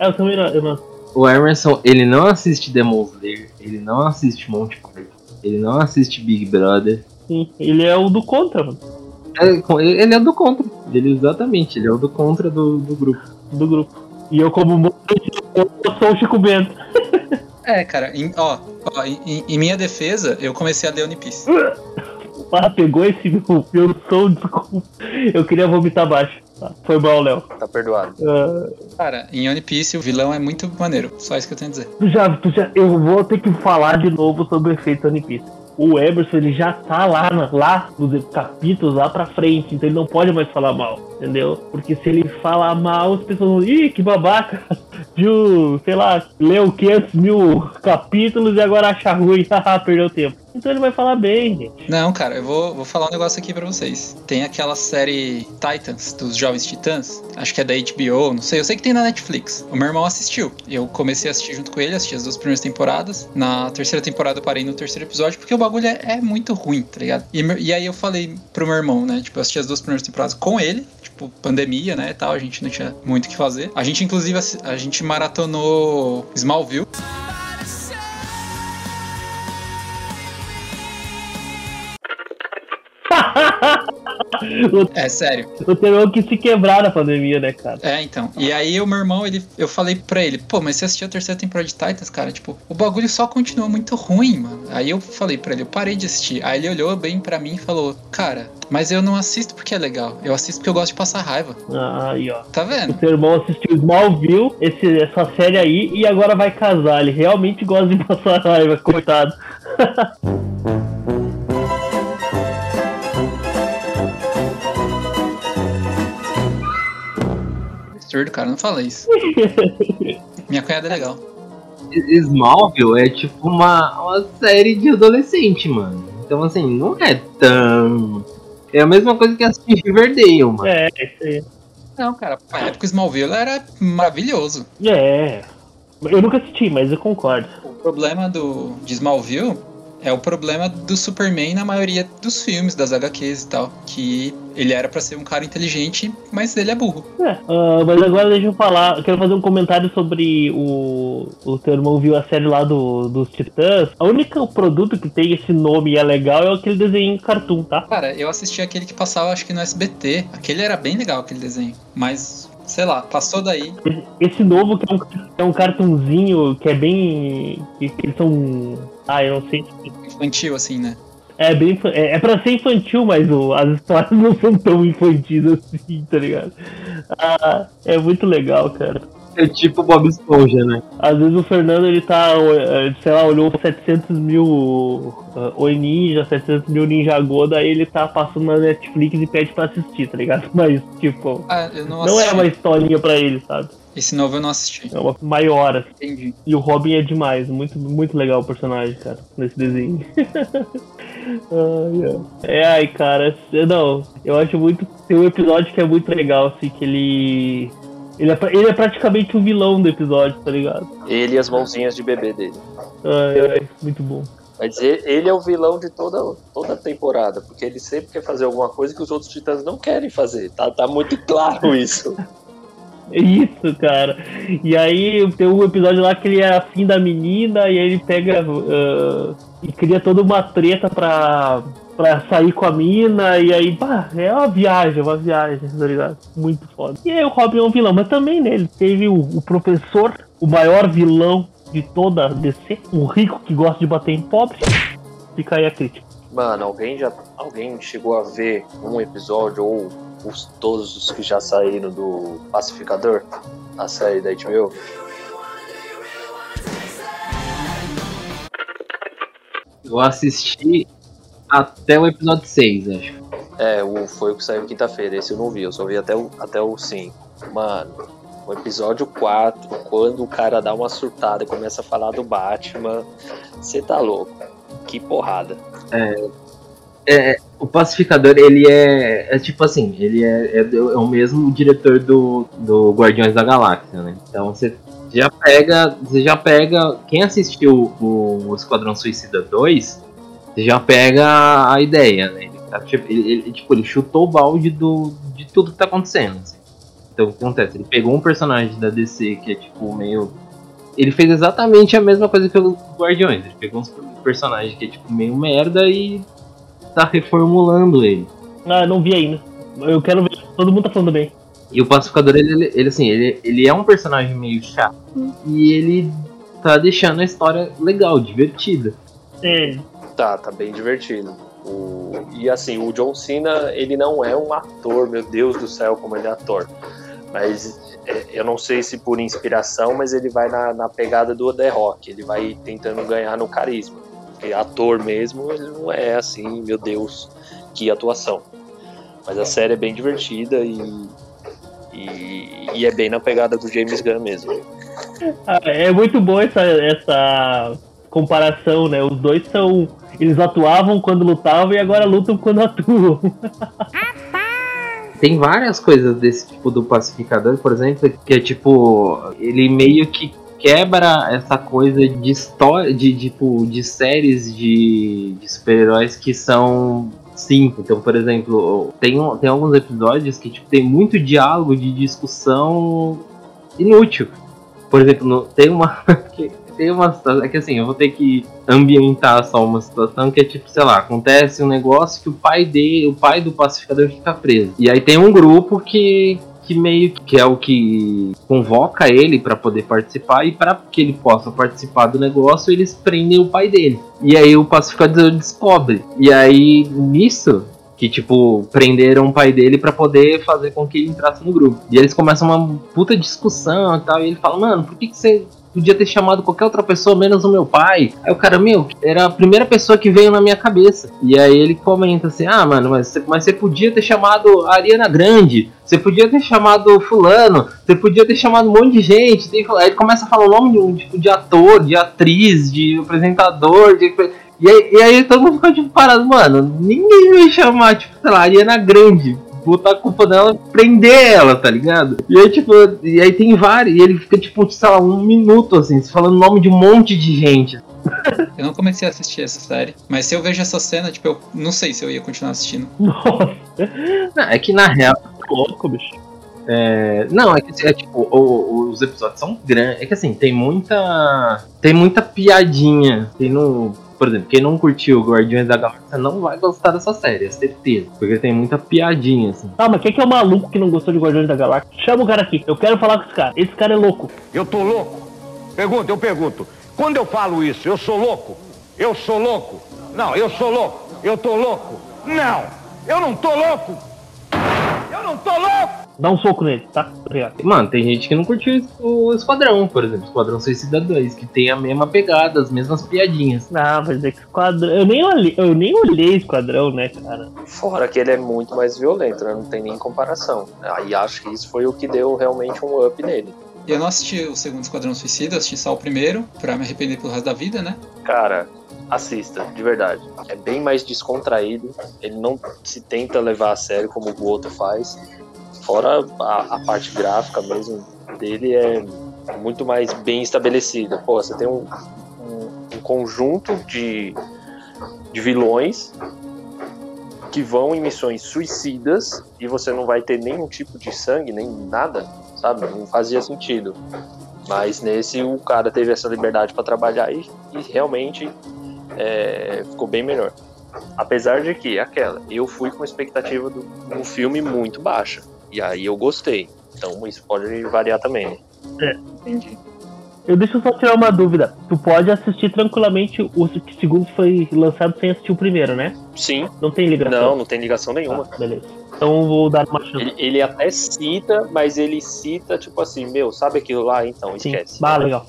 Eu também não. Eu não. O Emerson, ele não assiste Demon Slayer, ele não assiste Monty Python, ele não assiste Big Brother. Sim, ele é o do contra, mano. É, ele é o do contra. Ele exatamente, ele é o do contra do, do grupo. Do grupo. E eu, como motorista, eu sou o Chico Bento. É, cara, em- ó, ó, em, em- minha defesa, eu comecei a ler One Piece. Ah, pegou esse meu, meu som, desculpa. Eu queria vomitar abaixo. Tá, foi mal, Léo. Tá perdoado. Ah, Cara, em One Piece o vilão é muito maneiro. Só isso que eu tenho a dizer. tu já, tu já, eu vou ter que falar de novo sobre o efeito One Piece. O Emerson, ele já tá lá, lá nos capítulos lá pra frente, então ele não pode mais falar mal, entendeu? Porque se ele falar mal, as pessoas vão, ih, que babaca, viu, sei lá, leu 500 mil capítulos e agora acha ruim, haha, perdeu tempo. Então ele vai falar bem, gente. Não, cara, eu vou, vou falar um negócio aqui pra vocês. Tem aquela série Titans, dos Jovens Titãs. Acho que é da HBO, não sei. Eu sei que tem na Netflix. O meu irmão assistiu. Eu comecei a assistir junto com ele, assisti as duas primeiras temporadas. Na terceira temporada eu parei no terceiro episódio, porque o bagulho é, é muito ruim, tá ligado? E, e aí eu falei pro meu irmão, né? Tipo, eu assisti as duas primeiras temporadas com ele. Tipo, pandemia, né, e tal. A gente não tinha muito o que fazer. A gente, inclusive, a gente maratonou Smallville. É sério. O terror que se quebrar na pandemia, né, cara? É, então. E aí o meu irmão, ele, eu falei pra ele, pô, mas você assistiu a terceira temporada de Titans, cara? Tipo, o bagulho só continua muito ruim, mano. Aí eu falei pra ele, eu parei de assistir. Aí ele olhou bem pra mim e falou, cara, mas eu não assisto porque é legal. Eu assisto porque eu gosto de passar raiva. Ah, Aí, ó. Tá vendo? O seu irmão assistiu Smallville, esse, essa série aí, e agora vai casar. Ele realmente gosta de passar raiva, coitado. Absurdo, cara, não fala isso. Minha cunhada é legal. Smallville é tipo uma, uma série de adolescente, mano. Então, assim, não é tão. É a mesma coisa que assistir Riverdale, mano. É, isso aí. Não, cara, na época o Smallville era maravilhoso. É. Eu nunca assisti, mas eu concordo. O problema do, de Smallville é o problema do Superman na maioria dos filmes, das HQs e tal. Que ele era pra ser um cara inteligente, mas ele é burro. É, ah, mas agora deixa eu falar, eu quero fazer um comentário sobre o. O teu irmão viu a série lá do, dos Titãs. A única produto que tem esse nome e é legal é aquele desenho em cartoon, tá? Cara, eu assisti aquele que passava, acho que no SBT. Aquele era bem legal, aquele desenho. Mas, sei lá, passou daí. Esse- novo que é um, é um cartunzinho que é bem. Que, que são. Ah, eu não sei. Infantil, assim, né? É bem. É, é pra ser infantil, mas o- as histórias não são tão infantis assim, tá ligado? Ah, é muito legal, cara. É tipo Bob Esponja, né? Às vezes o Fernando ele tá, eh, sei lá, olhou 700 mil uh, Oi Ninja, 700 mil Ninja Goda, aí ele tá passando na Netflix e pede pra assistir, tá ligado? Mas, tipo, Ah, não não é uma historinha pra ele, sabe? Esse novo eu não assisti. É uma maior. assim. Entendi. E o Robin é demais, muito, muito legal o personagem, cara, nesse desenho. ai, ai. É, ai, cara, eu- não, eu acho muito. Tem um episódio que é muito legal, assim, que ele. Ele é, ele é praticamente o vilão do episódio, tá ligado? Ele e as mãozinhas de bebê dele. Ai, ai, muito bom. Mas ele, é o vilão de toda, toda a temporada, porque ele sempre quer fazer alguma coisa que os outros titãs não querem fazer. Tá, tá muito claro isso. É Isso, cara. E aí tem um episódio lá que ele é afim da menina e aí ele pega ah, e cria toda uma treta pra, pra sair com a mina. E aí, pá, é uma viagem, uma viagem, tá ligado? Muito foda. E aí o Robin é um vilão, mas também né, ele teve o, o professor, o maior vilão de toda a DC, um rico que gosta de bater em pobre. Fica aí a crítica. Mano, alguém já. Alguém chegou a ver um episódio ou os, todos os que já saíram do Pacificador? A série da HBO? Eu assisti até o episódio 6, acho. É, o, foi o que saiu quinta-feira. Esse eu não vi, eu só vi até o, até o 5. Mano, o episódio 4, quando o cara dá uma surtada e começa a falar do Batman, você tá louco. que porrada. É, é, o Pacificador, ele é, é tipo assim, ele é, é, do- é o mesmo diretor do, do Guardiões da Galáxia, né? Então você já pega, você já pega, quem assistiu o, Esquadrão Suicida 2, você já pega a ideia, né? Ele, tá, tipo, ele, ele- tipo, ele chutou o balde do, de tudo que tá acontecendo. assim. Então o que acontece? Ele pegou um personagem da DC que é tipo meio. Ele fez exatamente a mesma coisa pelo Guardiões. Ele pegou uns personagens que é tipo meio merda e tá reformulando ele. Ah, não vi ainda. Eu quero ver. Todo mundo tá falando bem. E o Pacificador, ele, ele, ele, assim, ele, ele é um personagem meio chato e ele tá deixando a história legal, divertida. É, Tá, tá bem divertido. O- E assim, o John Cena, ele não é um ator, meu Deus do céu, como ele é ator. Mas é, eu não sei se por inspiração, mas ele vai na, na pegada do The Rock. Ele vai tentando ganhar no carisma. Porque ator mesmo, ele não é assim, meu Deus, que atuação. Mas a série é bem divertida e, e, e é bem na pegada do James Gunn mesmo. Ah, é muito bom essa, essa comparação, né? Os dois são. Eles atuavam quando lutavam e agora lutam quando atuam. Tem várias coisas desse tipo do Pacificador, por exemplo, que é tipo, ele meio que quebra essa coisa de história, de tipo, de séries de, de super-heróis que são simples. Então, por exemplo, tem, tem alguns episódios que tipo, tem muito diálogo de discussão inútil. Por exemplo, no- tem uma. tem uma situação. É que assim, eu vou ter que ambientar só uma situação que é tipo, sei lá, acontece um negócio que o pai dele, o pai do pacificador fica preso. E aí tem um grupo que. Que meio que é o que convoca ele pra poder participar e para que ele possa participar do negócio, eles prendem o pai dele. E aí o pacificador descobre. E aí nisso, que tipo prenderam o pai dele pra poder fazer com que ele entrasse no grupo. E eles começam uma puta discussão e tal, e ele fala: "Mano, por que que você podia ter chamado qualquer outra pessoa menos o meu pai?" Aí o cara: "Meu, era a primeira pessoa que veio na minha cabeça". E aí ele comenta assim: "Ah, mano, mas você, mas você podia ter chamado a Ariana Grande, você podia ter chamado fulano, você podia ter chamado um monte de gente". Aí ele começa a falar o nome de um tipo de ator, de atriz, de apresentador, de e aí, e aí todo mundo fica tipo parado, mano, ninguém vai chamar, tipo, sei lá, Ariana Grande, botar a culpa dela, prender ela, tá ligado? E aí, tipo, e aí tem vários, e ele fica, tipo, sei lá, um minuto, assim, falando o nome de um monte de gente. Eu não comecei a assistir essa série, mas se eu vejo essa cena, tipo, eu não sei se eu ia continuar assistindo. Nossa, Não, é que na real, louco, bicho. É, não, é que é, tipo, o- o- os episódios são grandes. É que assim, tem muita. Tem muita piadinha. Tem no. Por exemplo, quem não curtiu Guardiões da Galáxia não vai gostar dessa série, é certeza. Porque tem muita piadinha, assim. Ah, mas quem que é o maluco que não gostou de Guardiões da Galáxia? Chama o cara aqui. Eu quero falar com esse cara. Esse cara é louco. Eu tô louco? Pergunta, eu pergunto. Quando eu falo isso, eu sou louco? Eu sou louco? Não, eu sou louco. Eu tô louco? Não, eu não tô louco. Eu não tô louco. Dá um soco nele, tá? Obrigado. Mano, tem gente que não curtiu o Esquadrão, por exemplo, Esquadrão Suicida 2, que tem a mesma pegada, as mesmas piadinhas. Ah, mas é que Esquadrão. Eu nem olhei, eu nem olhei Esquadrão, né, cara? Fora que ele é muito mais violento, né? Não tem nem comparação. Aí acho que isso foi o que deu realmente um up nele. Eu não assisti o segundo Esquadrão Suicida, assisti só o primeiro, pra me arrepender pelo resto da vida, né? Cara, assista, de verdade. É bem mais descontraído. Ele não se tenta levar a sério como o outro faz. Fora a, a parte gráfica mesmo dele é muito mais bem estabelecida. Pô, você tem um, um- um conjunto de, de vilões que vão em missões suicidas e você não vai ter nenhum tipo de sangue, nem nada, sabe? Não fazia sentido. Mas nesse o cara teve essa liberdade para trabalhar e, e realmente é, ficou bem melhor. Apesar de que, aquela, eu fui com expectativa do um filme muito baixa. E aí eu gostei. Então isso pode variar também, né? Entendi. Eu deixo só tirar uma dúvida. Tu pode assistir tranquilamente o segundo foi lançado sem assistir o primeiro, né? Sim. Não tem ligação. Não, não tem ligação nenhuma. Tá, beleza. Então eu vou dar uma chance. Ele, ele até cita, mas ele cita, tipo assim, meu, sabe aquilo lá? Então, Sim. esquece. Ah, legal.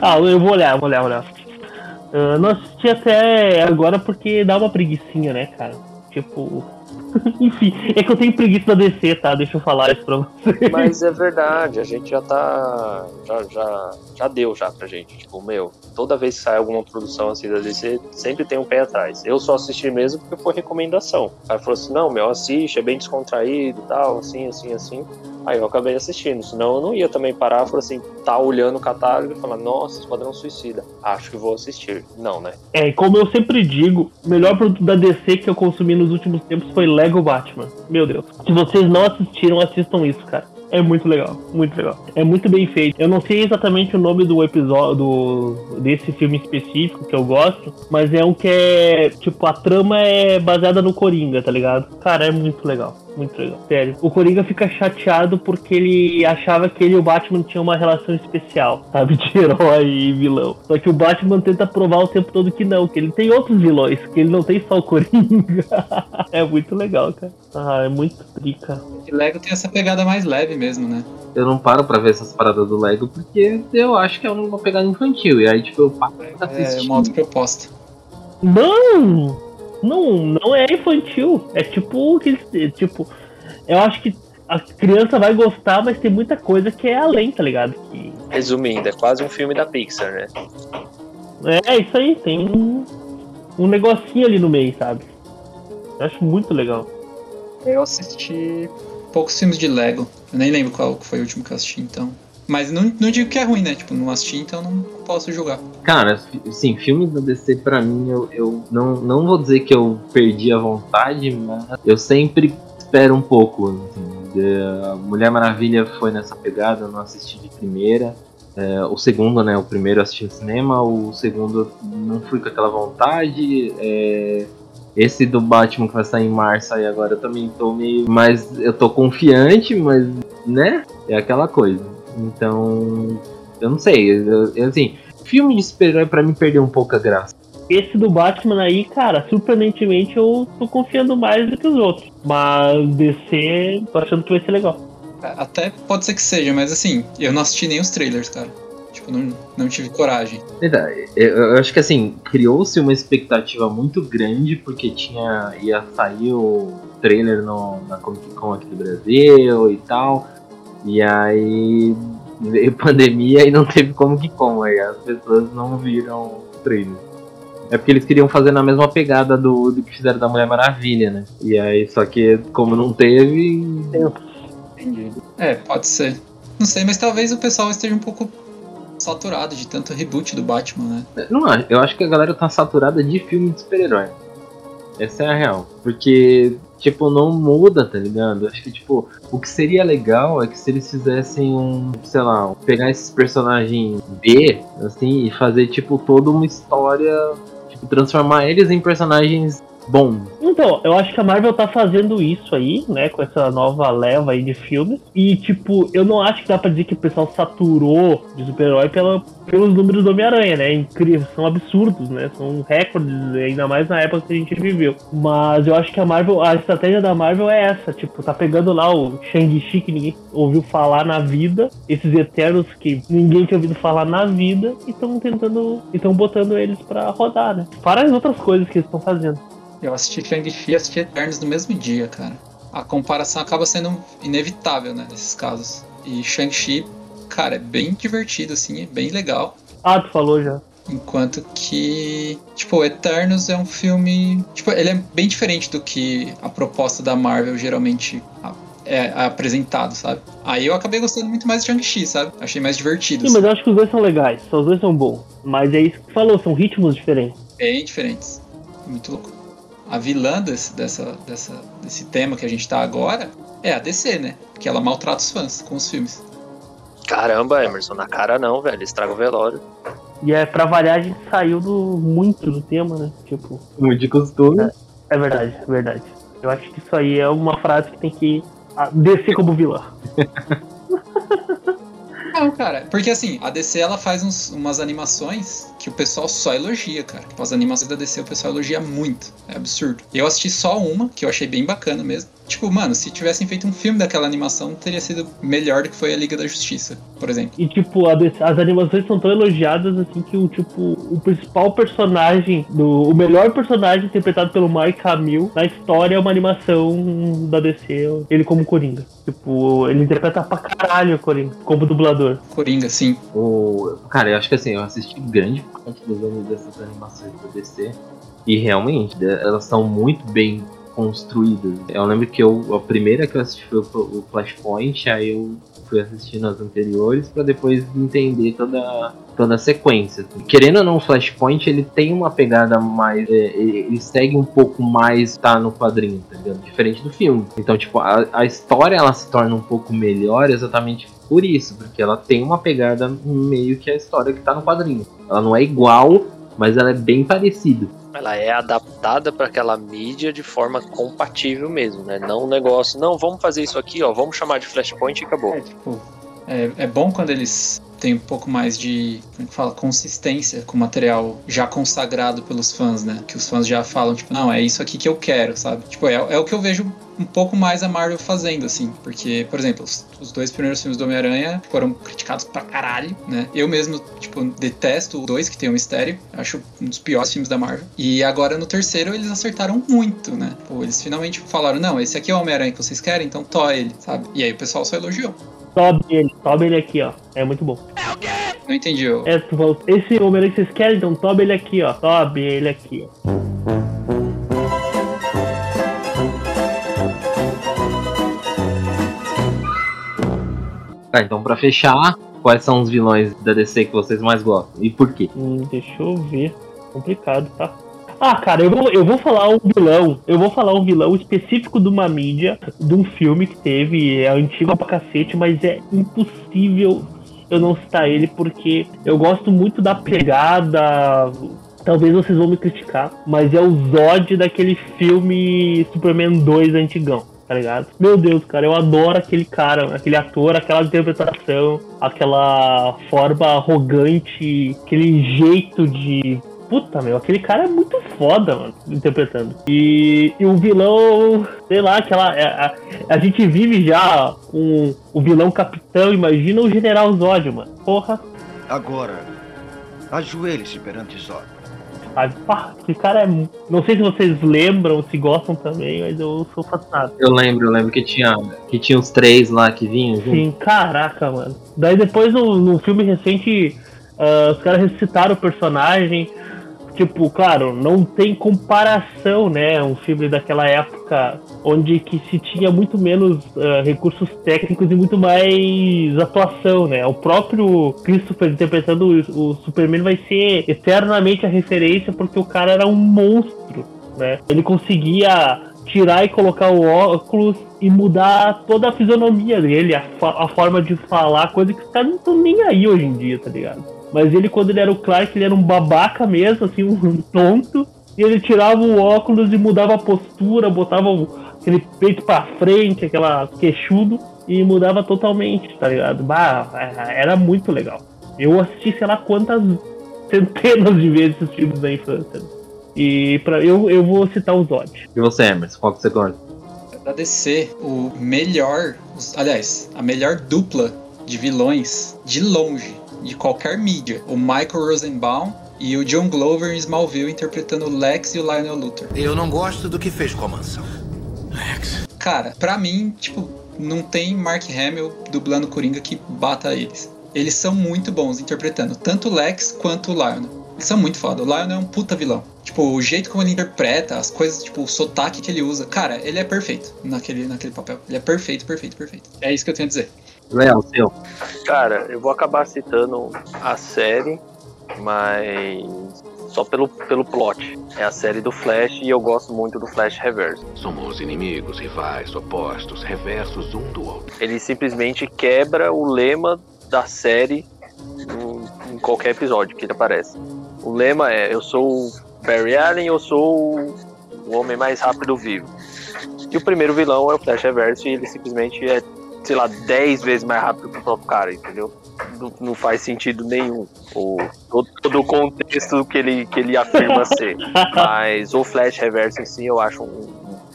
Ah, eu vou olhar, vou olhar, vou olhar. Ah, não assisti até agora porque dá uma preguiçinha, né, cara? Tipo. Enfim, é que eu tenho preguiça da DC, tá? Deixa eu falar isso pra você. Mas é verdade, a gente já tá. Já, já, já deu já pra gente. Tipo, meu, toda vez que sai alguma produção assim da DC, sempre tem um pé atrás. Eu só assisti mesmo porque foi recomendação. Cara falou assim: não, meu, assiste, é bem descontraído e tal, assim, assim, assim. Aí eu acabei assistindo, senão eu não ia também parar e falar assim, tá olhando o catálogo e falar, nossa, Esquadrão Suicida, acho que vou assistir. Não, né? É, como eu sempre digo, o melhor produto da DC que eu consumi nos últimos tempos foi Lego Batman. Meu Deus. Se vocês não assistiram, assistam isso, cara. É muito legal, muito legal. É muito bem feito. Eu não sei exatamente o nome do episódio desse filme específico que eu gosto, mas é um que é tipo a trama é baseada no Coringa, tá ligado? Cara, é muito legal, muito legal. Sério. O Coringa fica chateado porque ele achava que ele e o Batman tinham uma relação especial, sabe, de herói e vilão. Só que o Batman tenta provar o tempo todo que não, que ele tem outros vilões, que ele não tem só o Coringa. é muito legal, cara. Ah, é muito trica. E Lego tem essa pegada mais leve mesmo, né? Eu não paro pra ver essas paradas do Lego porque eu acho que é uma pegada infantil. E aí, tipo, eu paro pra É assistir. uma outra proposta. Não! Não, não é infantil. É tipo que eles- tipo, eu acho que a criança vai gostar, mas tem muita coisa que é além, tá ligado? Que Resumindo, é quase um filme da Pixar, né? é isso aí, tem um, um negocinho ali no meio, sabe? Eu acho muito legal. Eu assisti poucos filmes de Lego. Eu nem lembro qual foi o último que eu assisti, então. Mas não, não digo que é ruim, né? Tipo, não assisti, então não posso julgar. Cara, sim, filmes da DC pra mim, eu, eu não, não vou dizer que eu perdi a vontade, mas eu sempre espero um pouco. Assim, Mulher Maravilha foi nessa pegada, eu não assisti de primeira. É, o segundo, né? O primeiro eu assisti no cinema, o segundo não fui com aquela vontade. é, esse do Batman que vai sair em março aí agora eu também tô meio. Mas eu tô confiante, mas, né? É aquela coisa. Então. Eu não sei. eu- eu, assim, filme de super-herói pra mim perdeu um pouco a graça. Esse do Batman aí, cara, surpreendentemente eu tô confiando mais do que os outros. Mas DC, tô achando que vai ser legal. Até pode ser que seja, mas assim, eu não assisti nem os trailers, cara. Tipo, não, não tive coragem. Eu, eu acho que assim, criou-se uma expectativa muito grande porque tinha. ia sair o trailer no, na Comic Con aqui do Brasil e tal. E aí veio pandemia e não teve Comic Con, aí as pessoas não viram o trailer. É porque eles queriam fazer na mesma pegada do, do que fizeram da Mulher Maravilha, né? E aí, só que como não teve. É, pode ser. Não sei, mas talvez o pessoal esteja um pouco saturado de tanto reboot do Batman, né? Não, acho- eu acho que a galera tá saturada de filme de super-herói. Essa é a real. Porque, tipo, não muda, tá ligado? Acho que, tipo, o que seria legal é que se eles fizessem um, sei lá, pegar esses personagens B, assim, e fazer, tipo, toda uma história, tipo, transformar eles em personagens bons. Então, eu acho que a Marvel tá fazendo isso aí, né, com essa nova leva aí de filmes. E, tipo, eu não acho que dá pra dizer que o pessoal saturou de super-herói pelos números do Homem-Aranha, né? Incrível, são absurdos, né? São recordes, ainda mais na época que a gente viveu. Mas eu acho que a Marvel, a estratégia da Marvel é essa, tipo, tá pegando lá o Shang-Chi que ninguém ouviu falar na vida, esses Eternos que ninguém tinha ouvido falar na vida, e estão tentando, estão botando eles pra rodar, né? Fora as outras coisas que eles estão fazendo. Eu assisti Shang-Chi e assisti Eternos no mesmo dia, cara. A comparação acaba sendo inevitável, né, nesses casos. E Shang-Chi, cara, é bem divertido, assim, é bem legal. Ah, tu falou já. Enquanto que, tipo, Eternos é um filme. Tipo, ele é bem diferente do que a proposta da Marvel geralmente a- é apresentado, sabe? Aí eu acabei gostando muito mais de Shang-Chi, sabe? Achei mais divertido. Sim, mas eu acho que os dois são legais, só os dois são bons. Mas é isso que tu falou, são ritmos diferentes. bem diferentes. Muito louco. A vilã desse, dessa, dessa, desse tema que a gente tá agora é a DC, né? Porque ela maltrata os fãs com os filmes. Caramba, Emerson, na cara não, velho. Estraga o velório. E é pra variar, a gente saiu do, muito do tema, né? Tipo, Muito de costume. é verdade, é verdade. Eu acho que isso aí é uma frase que tem que descer como vilã. Não, cara. Porque assim, a DC ela faz uns- umas animações que o pessoal só elogia, cara. Tipo, as animações da DC o pessoal elogia muito. É absurdo. Eu assisti só uma, que eu achei bem bacana mesmo. Tipo, mano, se tivessem feito um filme daquela animação, teria sido melhor do que foi a Liga da Justiça, por exemplo. E tipo, a DC as animações são tão elogiadas assim que o tipo, o principal personagem, do, o melhor personagem interpretado pelo Mark Hamill na história é uma animação da DC, ele como Coringa. Tipo, ele interpreta pra caralho o Coringa, como dublador. Coringa, sim. O... Cara, eu acho que assim, eu assisti grande parte dos anos dessas animações da DC. E realmente, elas são muito bem construídas. Eu lembro que eu, a primeira que eu assisti foi o Flashpoint, aí eu fui assistindo as anteriores para depois entender toda, toda a sequência. Querendo ou não, o Flashpoint ele tem uma pegada mais. É, ele segue um pouco mais tá no quadrinho, tá ligado? Diferente do filme. Então, tipo, a, a história ela se torna um pouco melhor exatamente por isso, porque ela tem uma pegada meio que a história que tá no quadrinho. Ela não é igual, mas ela é bem parecida. Ela é adaptada para aquela mídia de forma compatível mesmo, né? Não um negócio, não, vamos fazer isso aqui, ó, vamos chamar de Flashpoint e acabou. É, tipo, é, é bom quando eles têm um pouco mais de, como que fala, consistência com o material já consagrado pelos fãs, né? Que os fãs já falam, tipo, não, é isso aqui que eu quero, sabe? Tipo, é, é o que eu vejo um pouco mais a Marvel fazendo, assim. Porque, por exemplo, os, os dois primeiros filmes do Homem-Aranha foram criticados pra caralho, né? Eu mesmo, tipo, detesto o dois, que tem o mistério. Acho um dos piores filmes da Marvel. E agora no terceiro eles acertaram muito, né? Pô, eles finalmente falaram, não, esse aqui é o Homem-Aranha que vocês querem, então tó ele, sabe? E aí o pessoal só elogiou. Sobe ele, sobe ele aqui, ó. É muito bom. É o quê? Não entendi. Eu... É, tu falou, esse Homem-Aranha que vocês querem, então sobe ele aqui, ó. Sobe ele aqui, ó. Tá, então pra fechar, quais são os vilões da DC que vocês mais gostam? E por quê? Hum, deixa eu ver. Complicado, tá? Ah, cara, eu vou, eu vou falar um vilão. Eu vou falar um vilão específico de uma mídia, de um filme que teve, é antigo pra cacete, mas é impossível eu não citar ele, porque eu gosto muito da pegada. Talvez vocês vão me criticar, mas é o Zod daquele filme Superman 2 antigão tá ligado? Meu Deus, cara, eu adoro aquele cara, aquele ator, aquela interpretação, aquela forma arrogante, aquele jeito de Puta, meu, aquele cara é muito foda, mano, interpretando. E, e o vilão, sei lá, aquela. A, a, a, gente vive já com o vilão capitão, imagina o general Zod, mano. Porra. Agora, ajoelhe-se perante Zod. Ai, pá, esse cara é. Não sei se vocês lembram, se gostam também, mas eu sou fascinado. Eu lembro, eu lembro que tinha, que tinha os três lá que vinham. Sim, caraca, mano. Daí depois no, no filme recente, uh, os caras ressuscitaram o personagem tipo, claro, não tem comparação, né? Um filme daquela época onde que se tinha muito menos uh, recursos técnicos e muito mais atuação, né? O próprio Christopher interpretando o, Superman vai ser eternamente a referência porque o cara era um monstro, né? Ele conseguia tirar e colocar o óculos e mudar toda a fisionomia dele, a, a forma de falar, coisa que os caras não estão nem aí hoje em dia, tá ligado? Mas ele, quando ele era o Clark, ele era um babaca mesmo, assim, um tonto. E ele tirava o óculos e mudava a postura, botava aquele peito pra frente, aquela queixudo, e mudava totalmente, tá ligado? Bah, era muito legal. Eu assisti, sei lá quantas centenas de vezes esses filmes da infância. E pra, eu, eu vou citar o Zod. E você, Emerson, qual que você gosta? Da DC, o melhor, aliás, a melhor dupla de vilões de longe de qualquer mídia. O Michael Rosenbaum e o John Glover em Smallville interpretando o Lex e o Lionel Luthor. Eu não gosto do que fez com a mansão. Lex. Cara, pra mim, tipo, não tem Mark Hamill dublando Coringa que bata eles. Eles são muito bons interpretando tanto o Lex quanto o Lionel. Eles são muito foda. O Lionel é um puta vilão. Tipo, o jeito como ele interpreta, as coisas, tipo, o sotaque que ele usa. Cara, ele é perfeito naquele, naquele papel. Ele é perfeito, perfeito, perfeito. É isso que eu tenho a dizer. Léo, seu. Cara, eu vou acabar citando a série, mas só pelo, pelo plot. É a série do Flash e eu gosto muito do Flash Reverso. Somos inimigos, rivais, opostos, reversos um do outro. Ele simplesmente quebra o lema da série em, em qualquer episódio que ele aparece. O lema é: eu sou o Barry Allen, eu sou o homem mais rápido vivo. E o primeiro vilão é o Flash Reverso e ele simplesmente é sei lá, 10 vezes mais rápido que o próprio cara, entendeu? não, não faz sentido nenhum. O, todo, todo o contexto que ele, que ele afirma ser. Mas o Flash Reverso em si eu acho um,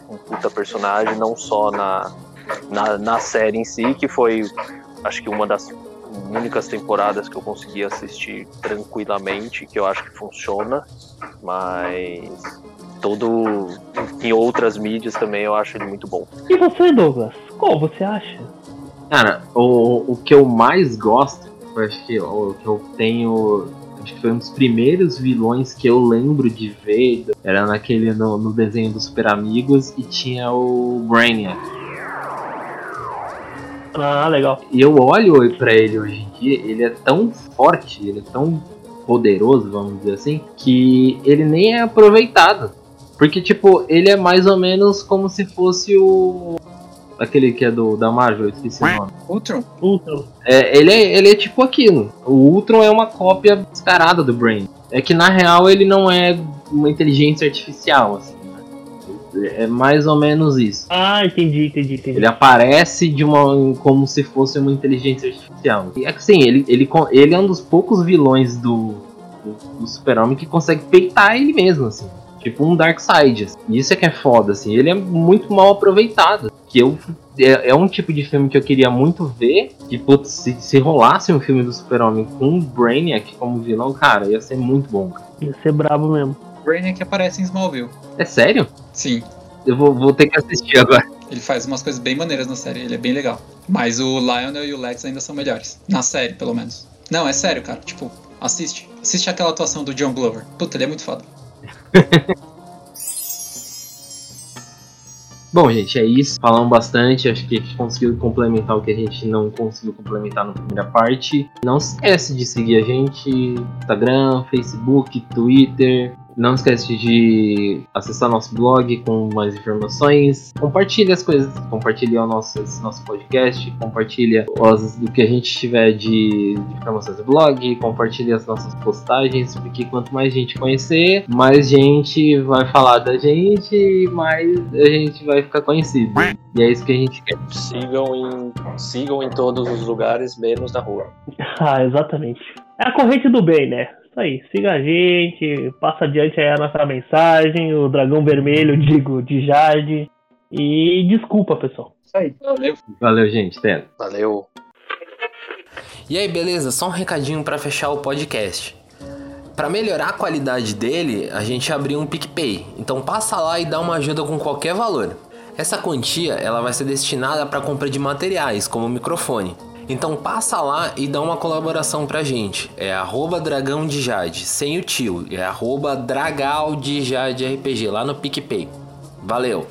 um, um puta personagem, não só na, na, na série em si, que foi acho que uma das únicas temporadas que eu consegui assistir tranquilamente, que eu acho que funciona, mas todo em outras mídias também eu acho ele muito bom. E você, Douglas? Qual você acha? Cara, o, o que eu mais gosto, eu acho que o que eu tenho. Acho que foi um dos primeiros vilões que eu lembro de ver. Era naquele no, no desenho dos Super Amigos e tinha o Brainiac. Ah, legal. E eu olho pra ele hoje em dia, ele é tão forte, ele é tão poderoso, vamos dizer assim, que ele nem é aproveitado. Porque, tipo, ele é mais ou menos como se fosse o. Aquele que é do da Marvel, eu esqueci o nome. Ultron? Ultron. É, ele, é, ele é tipo aquilo. O Ultron é uma cópia descarada do Brain. É que na real ele não é uma inteligência artificial, assim. né? É mais ou menos isso. Ah, entendi, entendi, entendi. Ele aparece de uma como se fosse uma inteligência artificial. E assim, ele, ele, con- ele é um dos poucos vilões do, do, do Super-Homem que consegue peitar ele mesmo, assim. Tipo um Darkseid. Assim. Isso é que é foda, assim. Ele é muito mal aproveitado. Que eu, é, é um tipo de filme que eu queria muito ver. Que, putz, se, se rolasse um filme do Super-Homem com o Brainiac como vilão, cara, ia ser muito bom. Cara. Ia ser brabo mesmo. Brainiac aparece em Smallville. É sério? Sim. Eu vou, vou ter que assistir agora. Ele faz umas coisas bem maneiras na série, ele é bem legal. Mas o Lionel e o Lex ainda são melhores. Na série, pelo menos. Não, é sério, cara. Tipo, assiste. Assiste aquela atuação do John Glover. Puta, ele é muito foda. Bom, gente, é isso. Falamos bastante. Acho que a gente conseguiu complementar o que a gente não conseguiu complementar na primeira parte. Não esquece de seguir a gente: Instagram, Facebook, Twitter. Não esquece de acessar nosso blog com mais informações. Compartilhe as coisas. Compartilhe o nosso, esse nosso podcast. Compartilha os, do que a gente tiver de, de informações do blog. Compartilhe as nossas postagens. Porque quanto mais gente conhecer, mais gente vai falar da gente. Mais a gente vai ficar conhecido. E é isso que a gente quer. Sigam em, sigam em todos os lugares, menos na rua. Ah, exatamente. É a corrente do bem, né? Isso aí, siga a gente, passa adiante aí a nossa mensagem, o dragão vermelho, digo, de Jade. E desculpa, pessoal. Isso aí. Valeu. Valeu, gente. Até. Valeu. E aí, beleza? Só um recadinho para fechar o podcast. Para melhorar a qualidade dele, a gente abriu um PicPay. Então passa lá e dá uma ajuda com qualquer valor. Essa quantia ela vai ser destinada para compra de materiais, como o microfone. Então passa lá e dá uma colaboração pra gente. É arroba dragão de Jade, sem o tio. É arroba dragal de Jade RPG, lá no PicPay. Valeu!